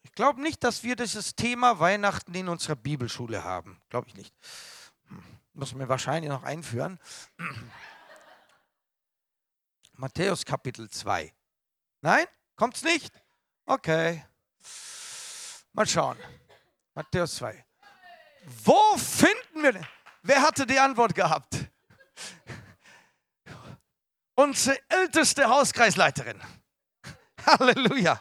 Ich glaube nicht, dass wir dieses Thema Weihnachten in unserer Bibelschule haben. Glaube ich nicht. Muss mir wahrscheinlich noch einführen. Matthäus Kapitel 2. Nein? Kommt's nicht? Okay. Mal schauen. Matthäus 2. Wo finden wir? Wer hatte die Antwort gehabt? Unsere älteste Hauskreisleiterin. Halleluja.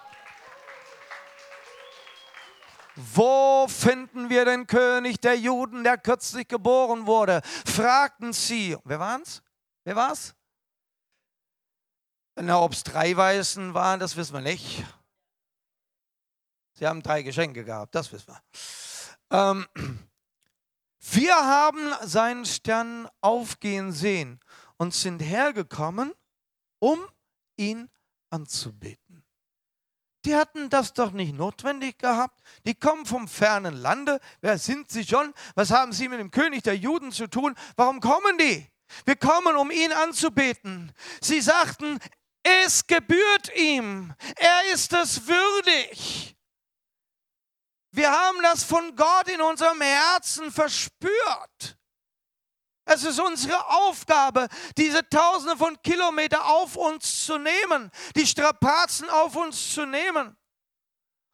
Wo finden wir den König der Juden, der kürzlich geboren wurde? Fragten sie. Wer waren's? Wer war's? Na, ob es drei Weißen waren, das wissen wir nicht. Sie haben drei Geschenke gehabt, das wissen wir. Ähm, wir haben seinen Stern aufgehen sehen und sind hergekommen, um ihn anzubeten. Die hatten das doch nicht notwendig gehabt. Die kommen vom fernen Lande. Wer sind sie schon? Was haben sie mit dem König der Juden zu tun? Warum kommen die? Wir kommen, um ihn anzubeten. Sie sagten, es gebührt ihm. Er ist es würdig. Wir haben das von Gott in unserem Herzen verspürt. Es ist unsere Aufgabe, diese Tausende von Kilometern auf uns zu nehmen, die Strapazen auf uns zu nehmen.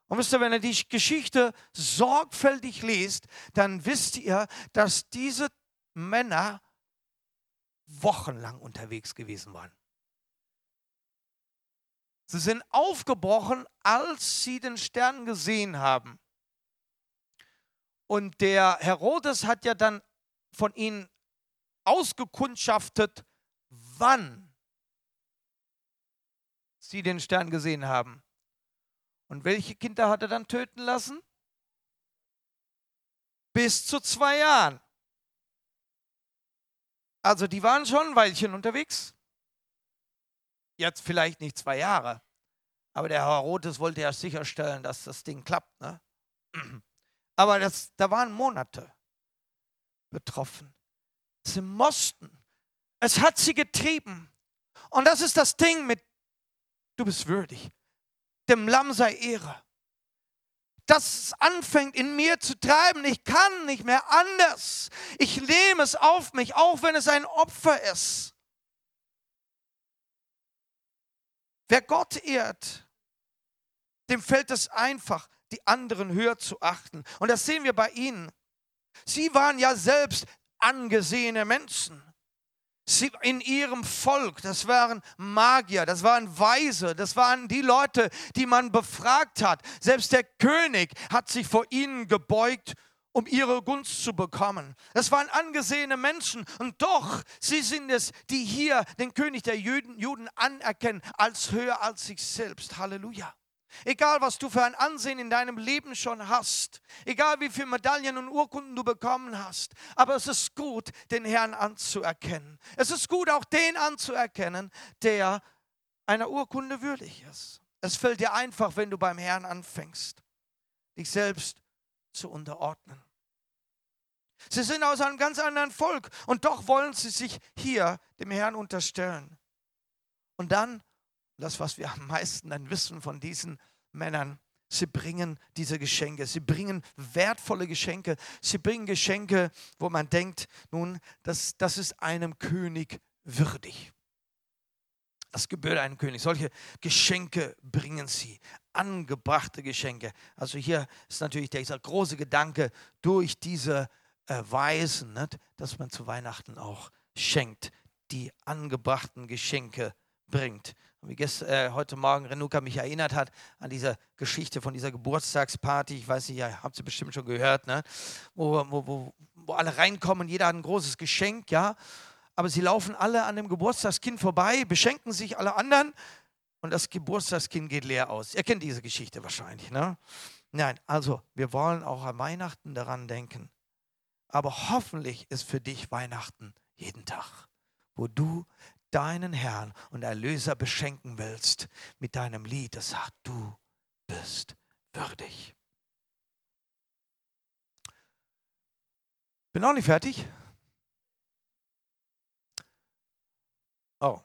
Und wisst ihr, wenn ihr die Geschichte sorgfältig liest, dann wisst ihr, dass diese Männer wochenlang unterwegs gewesen waren. Sie sind aufgebrochen, als sie den Stern gesehen haben. Und der Herodes hat ja dann von ihnen ausgekundschaftet, wann sie den Stern gesehen haben. Und welche Kinder hat er dann töten lassen? Bis zu zwei Jahren. Also die waren schon ein Weilchen unterwegs. Jetzt vielleicht nicht zwei Jahre, aber der Herodes wollte ja sicherstellen, dass das Ding klappt. Ne? Aber das, da waren Monate betroffen. Sie mussten. Es hat sie getrieben. Und das ist das Ding mit, du bist würdig. Dem Lamm sei Ehre. Das anfängt in mir zu treiben. Ich kann nicht mehr anders. Ich nehme es auf mich, auch wenn es ein Opfer ist. Wer Gott ehrt, dem fällt es einfach, die anderen höher zu achten. Und das sehen wir bei ihnen. Sie waren ja selbst angesehene Menschen. Sie in ihrem Volk, das waren Magier, das waren Weise, das waren die Leute, die man befragt hat. Selbst der König hat sich vor ihnen gebeugt, um ihre Gunst zu bekommen. Das waren angesehene Menschen und doch, sie sind es, die hier den König der Juden, Juden anerkennen als höher als sich selbst. Halleluja. Egal, was du für ein Ansehen in deinem Leben schon hast, egal wie viele Medaillen und Urkunden du bekommen hast, aber es ist gut, den Herrn anzuerkennen. Es ist gut, auch den anzuerkennen, der einer Urkunde würdig ist. Es fällt dir einfach, wenn du beim Herrn anfängst, dich selbst zu unterordnen. Sie sind aus einem ganz anderen Volk und doch wollen sie sich hier dem Herrn unterstellen. Und dann das, was wir am meisten dann wissen von diesen Männern, sie bringen diese Geschenke, sie bringen wertvolle Geschenke, sie bringen Geschenke, wo man denkt, nun, das, das ist einem König würdig. Das gebührt einem König. Solche Geschenke bringen sie, angebrachte Geschenke. Also hier ist natürlich dieser große Gedanke durch diese äh, Weisen, nicht, dass man zu Weihnachten auch schenkt, die angebrachten Geschenke bringt. Und wie gestern, äh, heute Morgen Renuka mich erinnert hat an diese Geschichte von dieser Geburtstagsparty, ich weiß nicht, ja, habt ihr bestimmt schon gehört, ne? wo, wo, wo, wo alle reinkommen, jeder hat ein großes Geschenk, ja, aber sie laufen alle an dem Geburtstagskind vorbei, beschenken sich alle anderen und das Geburtstagskind geht leer aus. Ihr kennt diese Geschichte wahrscheinlich, ne? Nein, also wir wollen auch an Weihnachten daran denken. Aber hoffentlich ist für dich Weihnachten jeden Tag, wo du deinen Herrn und Erlöser beschenken willst mit deinem Lied, das sagt, du bist würdig. Bin auch nicht fertig. Oh.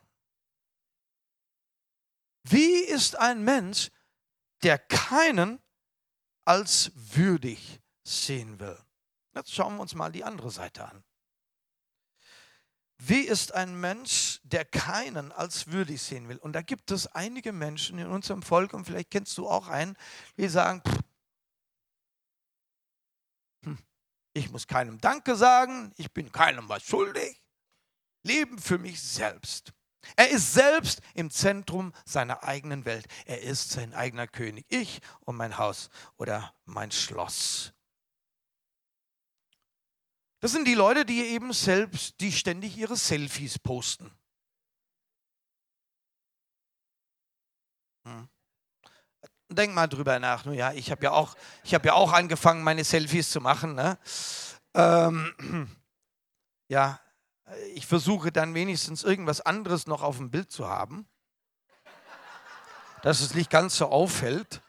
Wie ist ein Mensch, der keinen als würdig sehen will? Jetzt schauen wir uns mal die andere Seite an. Wie ist ein Mensch, der keinen als würdig sehen will? Und da gibt es einige Menschen in unserem Volk, und vielleicht kennst du auch einen, die sagen, hm, ich muss keinem Danke sagen, ich bin keinem was schuldig, leben für mich selbst. Er ist selbst im Zentrum seiner eigenen Welt. Er ist sein eigener König. Ich und mein Haus oder mein Schloss. Das sind die Leute, die eben selbst, die ständig ihre Selfies posten. Hm. Denk mal drüber nach. Ja, ich habe ja auch, habe ja auch angefangen, meine Selfies zu machen. Ne? Ähm, ja, ich versuche dann wenigstens irgendwas anderes noch auf dem Bild zu haben, dass es nicht ganz so auffällt.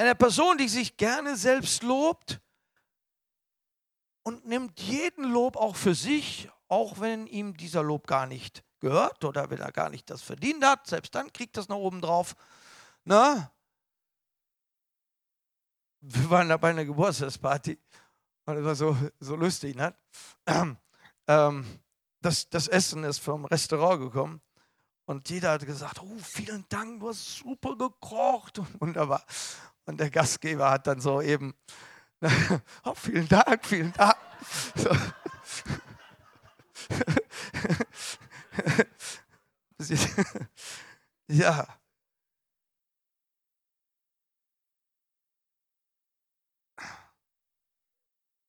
Eine Person, die sich gerne selbst lobt und nimmt jeden Lob auch für sich, auch wenn ihm dieser Lob gar nicht gehört oder wenn er gar nicht das verdient hat, selbst dann kriegt das noch oben drauf. Na? Wir waren da bei einer Geburtstagsparty Und das war so, so lustig, ne? Ähm, das, das Essen ist vom Restaurant gekommen und jeder hat gesagt, oh, vielen Dank, du hast super gekocht. Wunderbar. Und der Gastgeber hat dann so eben, oh, vielen Dank, vielen Dank. So. ja.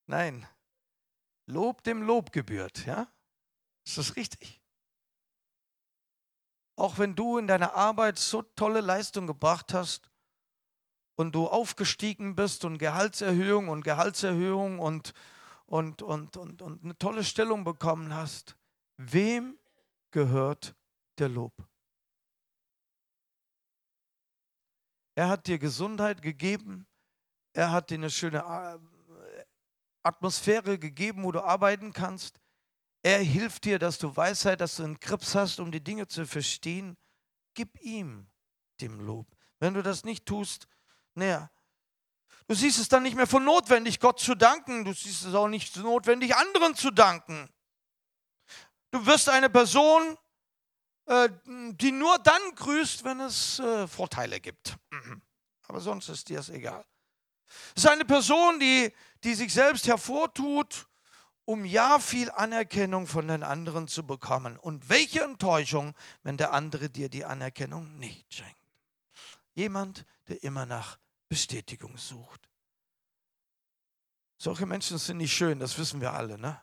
Nein, Lob dem Lob gebührt, ja? Ist das richtig? Auch wenn du in deiner Arbeit so tolle Leistung gebracht hast und du aufgestiegen bist und Gehaltserhöhung und Gehaltserhöhung und, und, und, und, und eine tolle Stellung bekommen hast, wem gehört der Lob? Er hat dir Gesundheit gegeben, er hat dir eine schöne äh, Atmosphäre gegeben, wo du arbeiten kannst. Er hilft dir, dass du Weisheit, dass du einen Krips hast, um die Dinge zu verstehen. Gib ihm dem Lob. Wenn du das nicht tust, naja, du siehst es dann nicht mehr für notwendig, Gott zu danken. Du siehst es auch nicht notwendig, anderen zu danken. Du wirst eine Person, äh, die nur dann grüßt, wenn es äh, Vorteile gibt. Mhm. Aber sonst ist dir es egal. Es ist eine Person, die, die sich selbst hervortut um ja viel Anerkennung von den anderen zu bekommen. Und welche Enttäuschung, wenn der andere dir die Anerkennung nicht schenkt. Jemand, der immer nach Bestätigung sucht. Solche Menschen sind nicht schön, das wissen wir alle. Ne?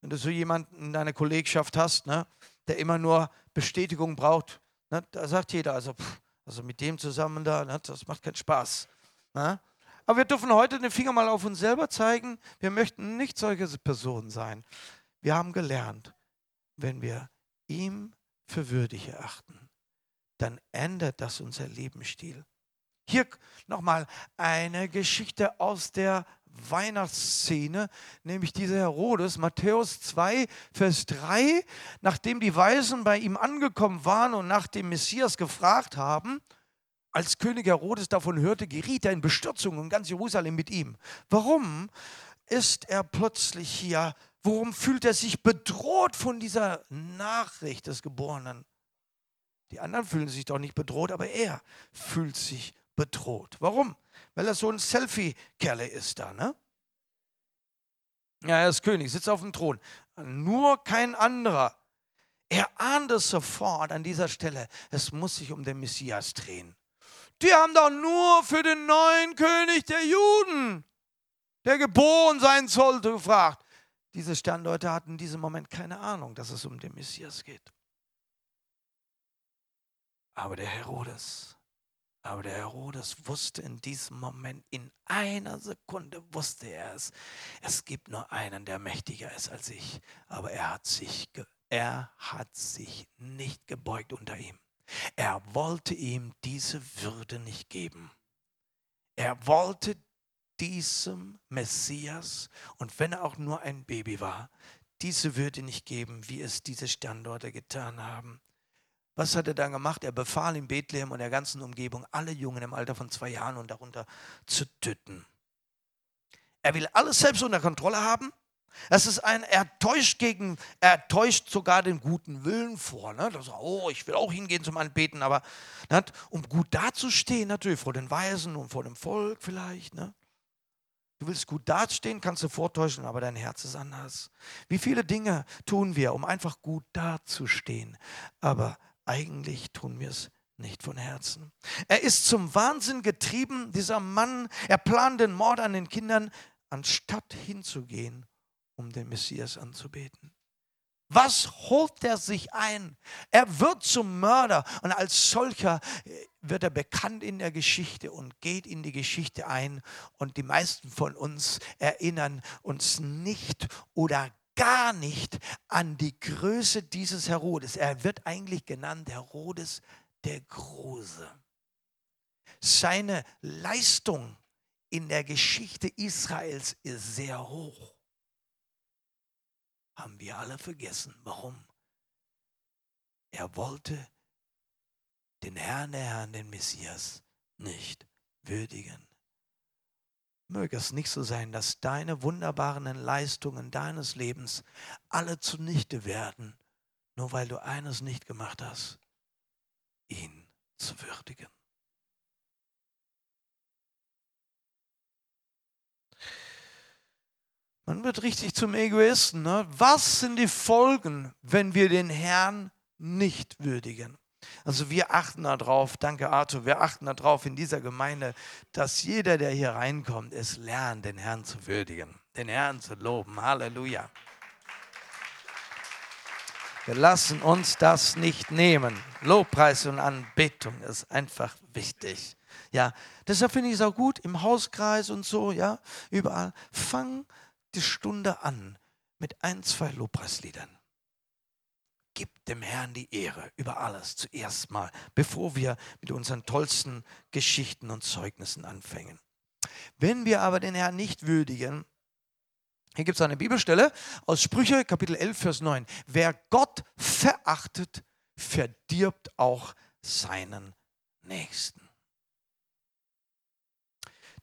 Wenn du so jemanden in deiner Kollegschaft hast, ne, der immer nur Bestätigung braucht, ne, da sagt jeder, also, pff, also mit dem zusammen da, ne, das macht keinen Spaß. Ne? Aber wir dürfen heute den Finger mal auf uns selber zeigen. Wir möchten nicht solche Personen sein. Wir haben gelernt, wenn wir ihm für würdig erachten, dann ändert das unser Lebensstil. Hier nochmal eine Geschichte aus der Weihnachtsszene, nämlich diese Herodes, Matthäus 2, Vers 3, nachdem die Weisen bei ihm angekommen waren und nach dem Messias gefragt haben, als König Herodes davon hörte, geriet er in Bestürzung und ganz Jerusalem mit ihm. Warum ist er plötzlich hier? Warum fühlt er sich bedroht von dieser Nachricht des Geborenen? Die anderen fühlen sich doch nicht bedroht, aber er fühlt sich bedroht. Warum? Weil er so ein Selfie-Kerle ist da, ne? Ja, er ist König, sitzt auf dem Thron. Nur kein anderer. Er ahnt es sofort an dieser Stelle. Es muss sich um den Messias drehen. Die haben doch nur für den neuen König der Juden, der geboren sein sollte, gefragt. Diese Sternleute hatten in diesem Moment keine Ahnung, dass es um den Messias geht. Aber der Herodes, aber der Herodes wusste in diesem Moment, in einer Sekunde wusste er es. Es gibt nur einen, der mächtiger ist als ich. Aber er hat sich, er hat sich nicht gebeugt unter ihm. Er wollte ihm diese Würde nicht geben. Er wollte diesem Messias, und wenn er auch nur ein Baby war, diese Würde nicht geben, wie es diese Standorte getan haben. Was hat er dann gemacht? Er befahl in Bethlehem und der ganzen Umgebung, alle Jungen im Alter von zwei Jahren und darunter zu töten. Er will alles selbst unter Kontrolle haben das ist ein, er täuscht gegen, er täuscht sogar den guten Willen vor. Ne? Das, oh, ich will auch hingehen zum Anbeten, aber ne? um gut dazustehen, natürlich vor den Weisen und vor dem Volk vielleicht. Ne? Du willst gut dastehen, kannst du vortäuschen, aber dein Herz ist anders. Wie viele Dinge tun wir, um einfach gut dazustehen, aber eigentlich tun wir es nicht von Herzen. Er ist zum Wahnsinn getrieben, dieser Mann. Er plant den Mord an den Kindern, anstatt hinzugehen um den Messias anzubeten. Was holt er sich ein? Er wird zum Mörder und als solcher äh, wird er bekannt in der Geschichte und geht in die Geschichte ein. Und die meisten von uns erinnern uns nicht oder gar nicht an die Größe dieses Herodes. Er wird eigentlich genannt Herodes der Große. Seine Leistung in der Geschichte Israels ist sehr hoch haben wir alle vergessen. Warum? Er wollte den Herrn, der Herrn, den Messias nicht würdigen. Möge es nicht so sein, dass deine wunderbaren Leistungen deines Lebens alle zunichte werden, nur weil du eines nicht gemacht hast, ihn zu würdigen. Man wird richtig zum Egoisten. Ne? Was sind die Folgen, wenn wir den Herrn nicht würdigen? Also wir achten darauf, danke Arthur, wir achten darauf in dieser Gemeinde, dass jeder, der hier reinkommt, es lernt, den Herrn zu würdigen, den Herrn zu loben. Halleluja. Wir lassen uns das nicht nehmen. Lobpreis und Anbetung ist einfach wichtig. Ja, deshalb finde ich es auch gut im Hauskreis und so, ja, überall. Fang die Stunde an mit ein, zwei Lobpreisliedern. Gib dem Herrn die Ehre über alles zuerst mal, bevor wir mit unseren tollsten Geschichten und Zeugnissen anfangen. Wenn wir aber den Herrn nicht würdigen, hier gibt es eine Bibelstelle aus Sprüche, Kapitel 11, Vers 9. Wer Gott verachtet, verdirbt auch seinen Nächsten.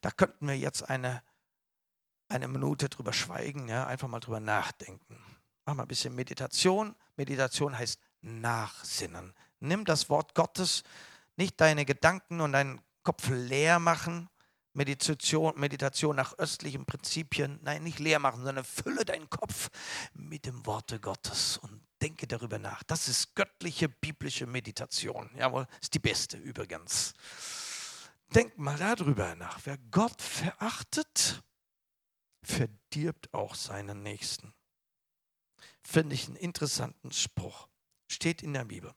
Da könnten wir jetzt eine, eine Minute drüber schweigen, ja, einfach mal drüber nachdenken. Mach mal ein bisschen Meditation. Meditation heißt Nachsinnen. Nimm das Wort Gottes, nicht deine Gedanken und deinen Kopf leer machen. Meditation, Meditation nach östlichen Prinzipien. Nein, nicht leer machen, sondern fülle deinen Kopf mit dem Worte Gottes und denke darüber nach. Das ist göttliche biblische Meditation. Jawohl, ist die beste übrigens. Denk mal darüber nach. Wer Gott verachtet, verdirbt auch seinen Nächsten finde ich einen interessanten Spruch. Steht in der Bibel.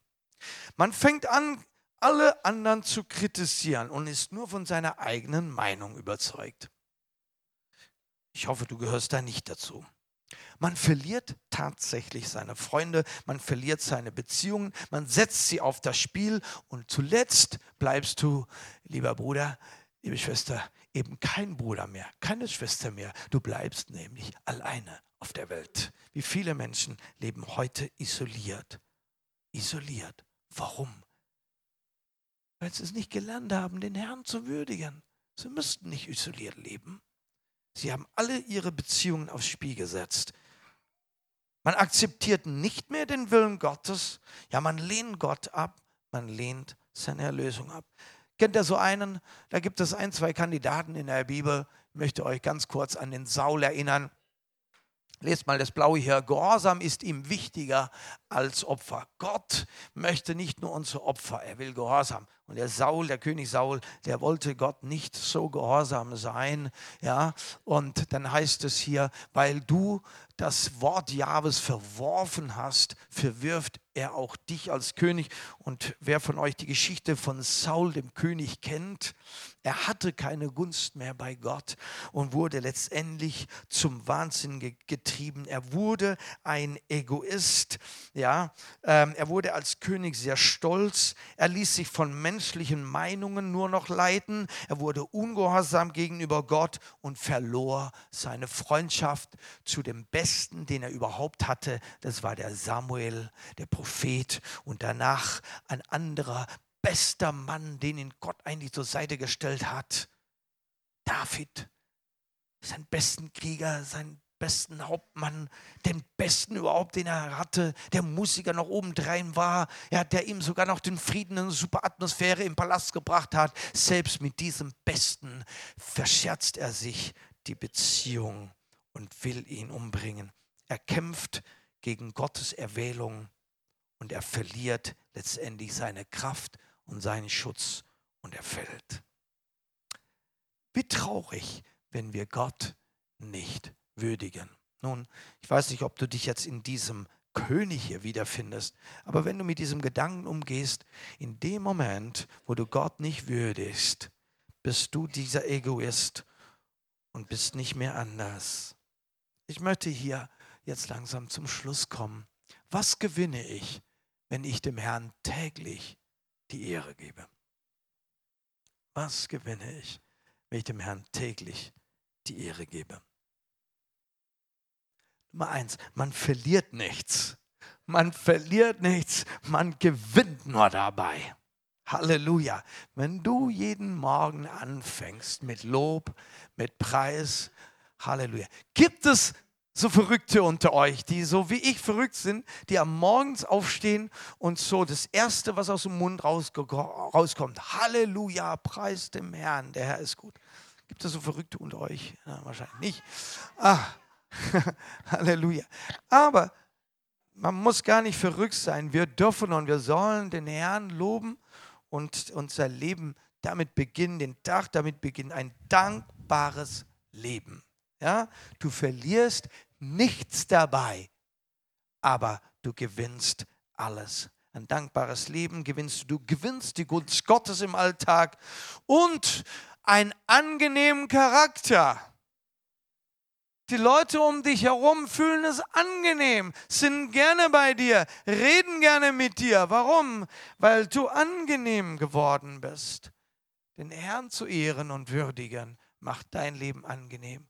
Man fängt an, alle anderen zu kritisieren und ist nur von seiner eigenen Meinung überzeugt. Ich hoffe, du gehörst da nicht dazu. Man verliert tatsächlich seine Freunde, man verliert seine Beziehungen, man setzt sie auf das Spiel und zuletzt bleibst du, lieber Bruder, liebe Schwester, eben kein Bruder mehr, keine Schwester mehr. Du bleibst nämlich alleine auf der Welt. Wie viele Menschen leben heute isoliert. Isoliert. Warum? Weil sie es nicht gelernt haben, den Herrn zu würdigen. Sie müssten nicht isoliert leben. Sie haben alle ihre Beziehungen aufs Spiel gesetzt. Man akzeptiert nicht mehr den Willen Gottes. Ja, man lehnt Gott ab. Man lehnt seine Erlösung ab. Kennt ihr so einen? Da gibt es ein, zwei Kandidaten in der Bibel. Ich möchte euch ganz kurz an den Saul erinnern. Lest mal das Blaue hier. Gehorsam ist ihm wichtiger als Opfer. Gott möchte nicht nur unser Opfer, er will Gehorsam. Und der Saul, der König Saul, der wollte Gott nicht so gehorsam sein. Ja, und dann heißt es hier, weil du das Wort Jahres verworfen hast, verwirft er auch dich als König. Und wer von euch die Geschichte von Saul, dem König, kennt, er hatte keine Gunst mehr bei Gott und wurde letztendlich zum Wahnsinn getrieben. Er wurde ein Egoist. Ja, ähm, er wurde als König sehr stolz. Er ließ sich von menschlichen Meinungen nur noch leiten. Er wurde ungehorsam gegenüber Gott und verlor seine Freundschaft zu dem Besten, den er überhaupt hatte. Das war der Samuel, der Prophet und danach ein anderer bester Mann, den ihn Gott eigentlich zur Seite gestellt hat. David, seinen besten Krieger, seinen besten Hauptmann, den besten überhaupt, den er hatte, der Musiker noch obendrein war, ja, der ihm sogar noch den Frieden und super Atmosphäre im Palast gebracht hat. Selbst mit diesem Besten verscherzt er sich die Beziehung und will ihn umbringen. Er kämpft gegen Gottes Erwählung und er verliert letztendlich seine Kraft und seinen Schutz und er fällt. Wie traurig, wenn wir Gott nicht würdigen. Nun, ich weiß nicht, ob du dich jetzt in diesem König hier wiederfindest, aber wenn du mit diesem Gedanken umgehst, in dem Moment, wo du Gott nicht würdigst, bist du dieser Egoist und bist nicht mehr anders. Ich möchte hier jetzt langsam zum Schluss kommen. Was gewinne ich, wenn ich dem Herrn täglich die Ehre gebe. Was gewinne ich, wenn ich dem Herrn täglich die Ehre gebe? Nummer eins, man verliert nichts. Man verliert nichts, man gewinnt nur dabei. Halleluja. Wenn du jeden Morgen anfängst mit Lob, mit Preis, Halleluja. Gibt es so Verrückte unter euch, die so wie ich verrückt sind, die am Morgens aufstehen und so das Erste, was aus dem Mund rauskommt, Halleluja, preis dem Herrn, der Herr ist gut. Gibt es so Verrückte unter euch? Ja, wahrscheinlich nicht. Ah, Halleluja. Aber man muss gar nicht verrückt sein. Wir dürfen und wir sollen den Herrn loben und unser Leben damit beginnen, den Tag damit beginnen, ein dankbares Leben. Ja? Du verlierst nichts dabei, aber du gewinnst alles. Ein dankbares Leben gewinnst du. Du gewinnst die Gunst Gottes im Alltag und einen angenehmen Charakter. Die Leute um dich herum fühlen es angenehm, sind gerne bei dir, reden gerne mit dir. Warum? Weil du angenehm geworden bist. Den Herrn zu ehren und würdigen macht dein Leben angenehm.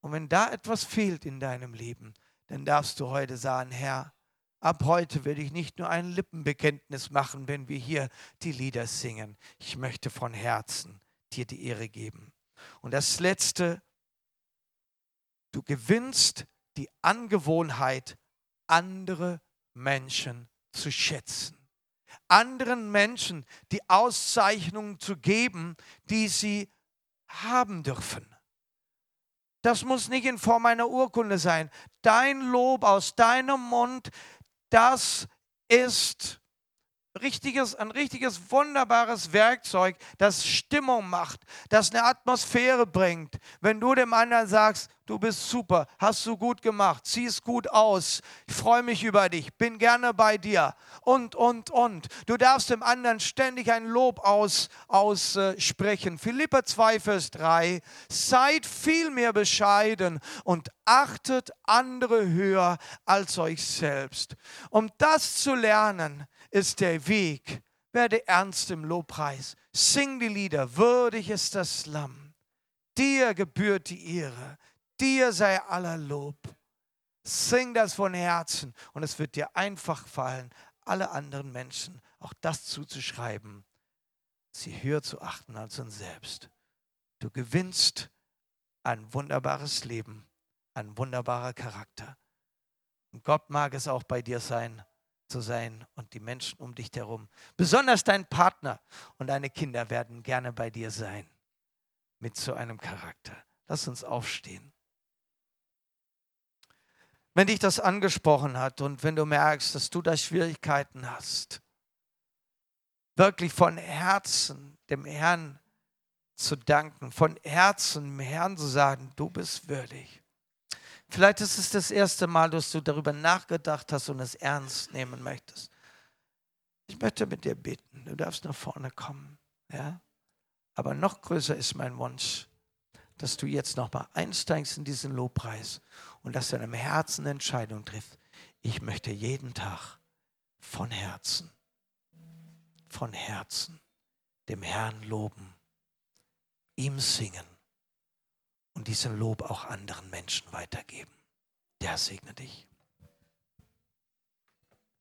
Und wenn da etwas fehlt in deinem Leben, dann darfst du heute sagen, Herr, ab heute werde ich nicht nur ein Lippenbekenntnis machen, wenn wir hier die Lieder singen. Ich möchte von Herzen dir die Ehre geben. Und das Letzte, du gewinnst die Angewohnheit, andere Menschen zu schätzen. Anderen Menschen die Auszeichnungen zu geben, die sie haben dürfen. Das muss nicht in Form einer Urkunde sein. Dein Lob aus deinem Mund, das ist richtiges, ein richtiges, wunderbares Werkzeug, das Stimmung macht, das eine Atmosphäre bringt. Wenn du dem anderen sagst, du bist super, hast du gut gemacht, siehst gut aus, ich freue mich über dich, bin gerne bei dir und, und, und. Du darfst dem anderen ständig ein Lob aussprechen. Aus, äh, Philippa 2, Vers 3, seid vielmehr bescheiden und achtet andere höher als euch selbst. Um das zu lernen, ist der Weg. Werde ernst im Lobpreis. Sing die Lieder. Würdig ist das Lamm. Dir gebührt die Ehre. Dir sei aller Lob. Sing das von Herzen und es wird dir einfach fallen, alle anderen Menschen auch das zuzuschreiben, sie höher zu achten als uns selbst. Du gewinnst ein wunderbares Leben, ein wunderbarer Charakter. Und Gott mag es auch bei dir sein, zu sein und die Menschen um dich herum. Besonders dein Partner und deine Kinder werden gerne bei dir sein mit so einem Charakter. Lass uns aufstehen. Wenn dich das angesprochen hat und wenn du merkst, dass du da Schwierigkeiten hast, wirklich von Herzen dem Herrn zu danken, von Herzen dem Herrn zu sagen, du bist würdig. Vielleicht ist es das erste Mal, dass du darüber nachgedacht hast und es ernst nehmen möchtest. Ich möchte mit dir beten. Du darfst nach vorne kommen. Ja? Aber noch größer ist mein Wunsch, dass du jetzt nochmal einsteigst in diesen Lobpreis und dass du in deinem Herzen eine Entscheidung triffst. Ich möchte jeden Tag von Herzen, von Herzen dem Herrn loben, ihm singen und diesen Lob auch anderen Menschen weitergeben. Der segne dich.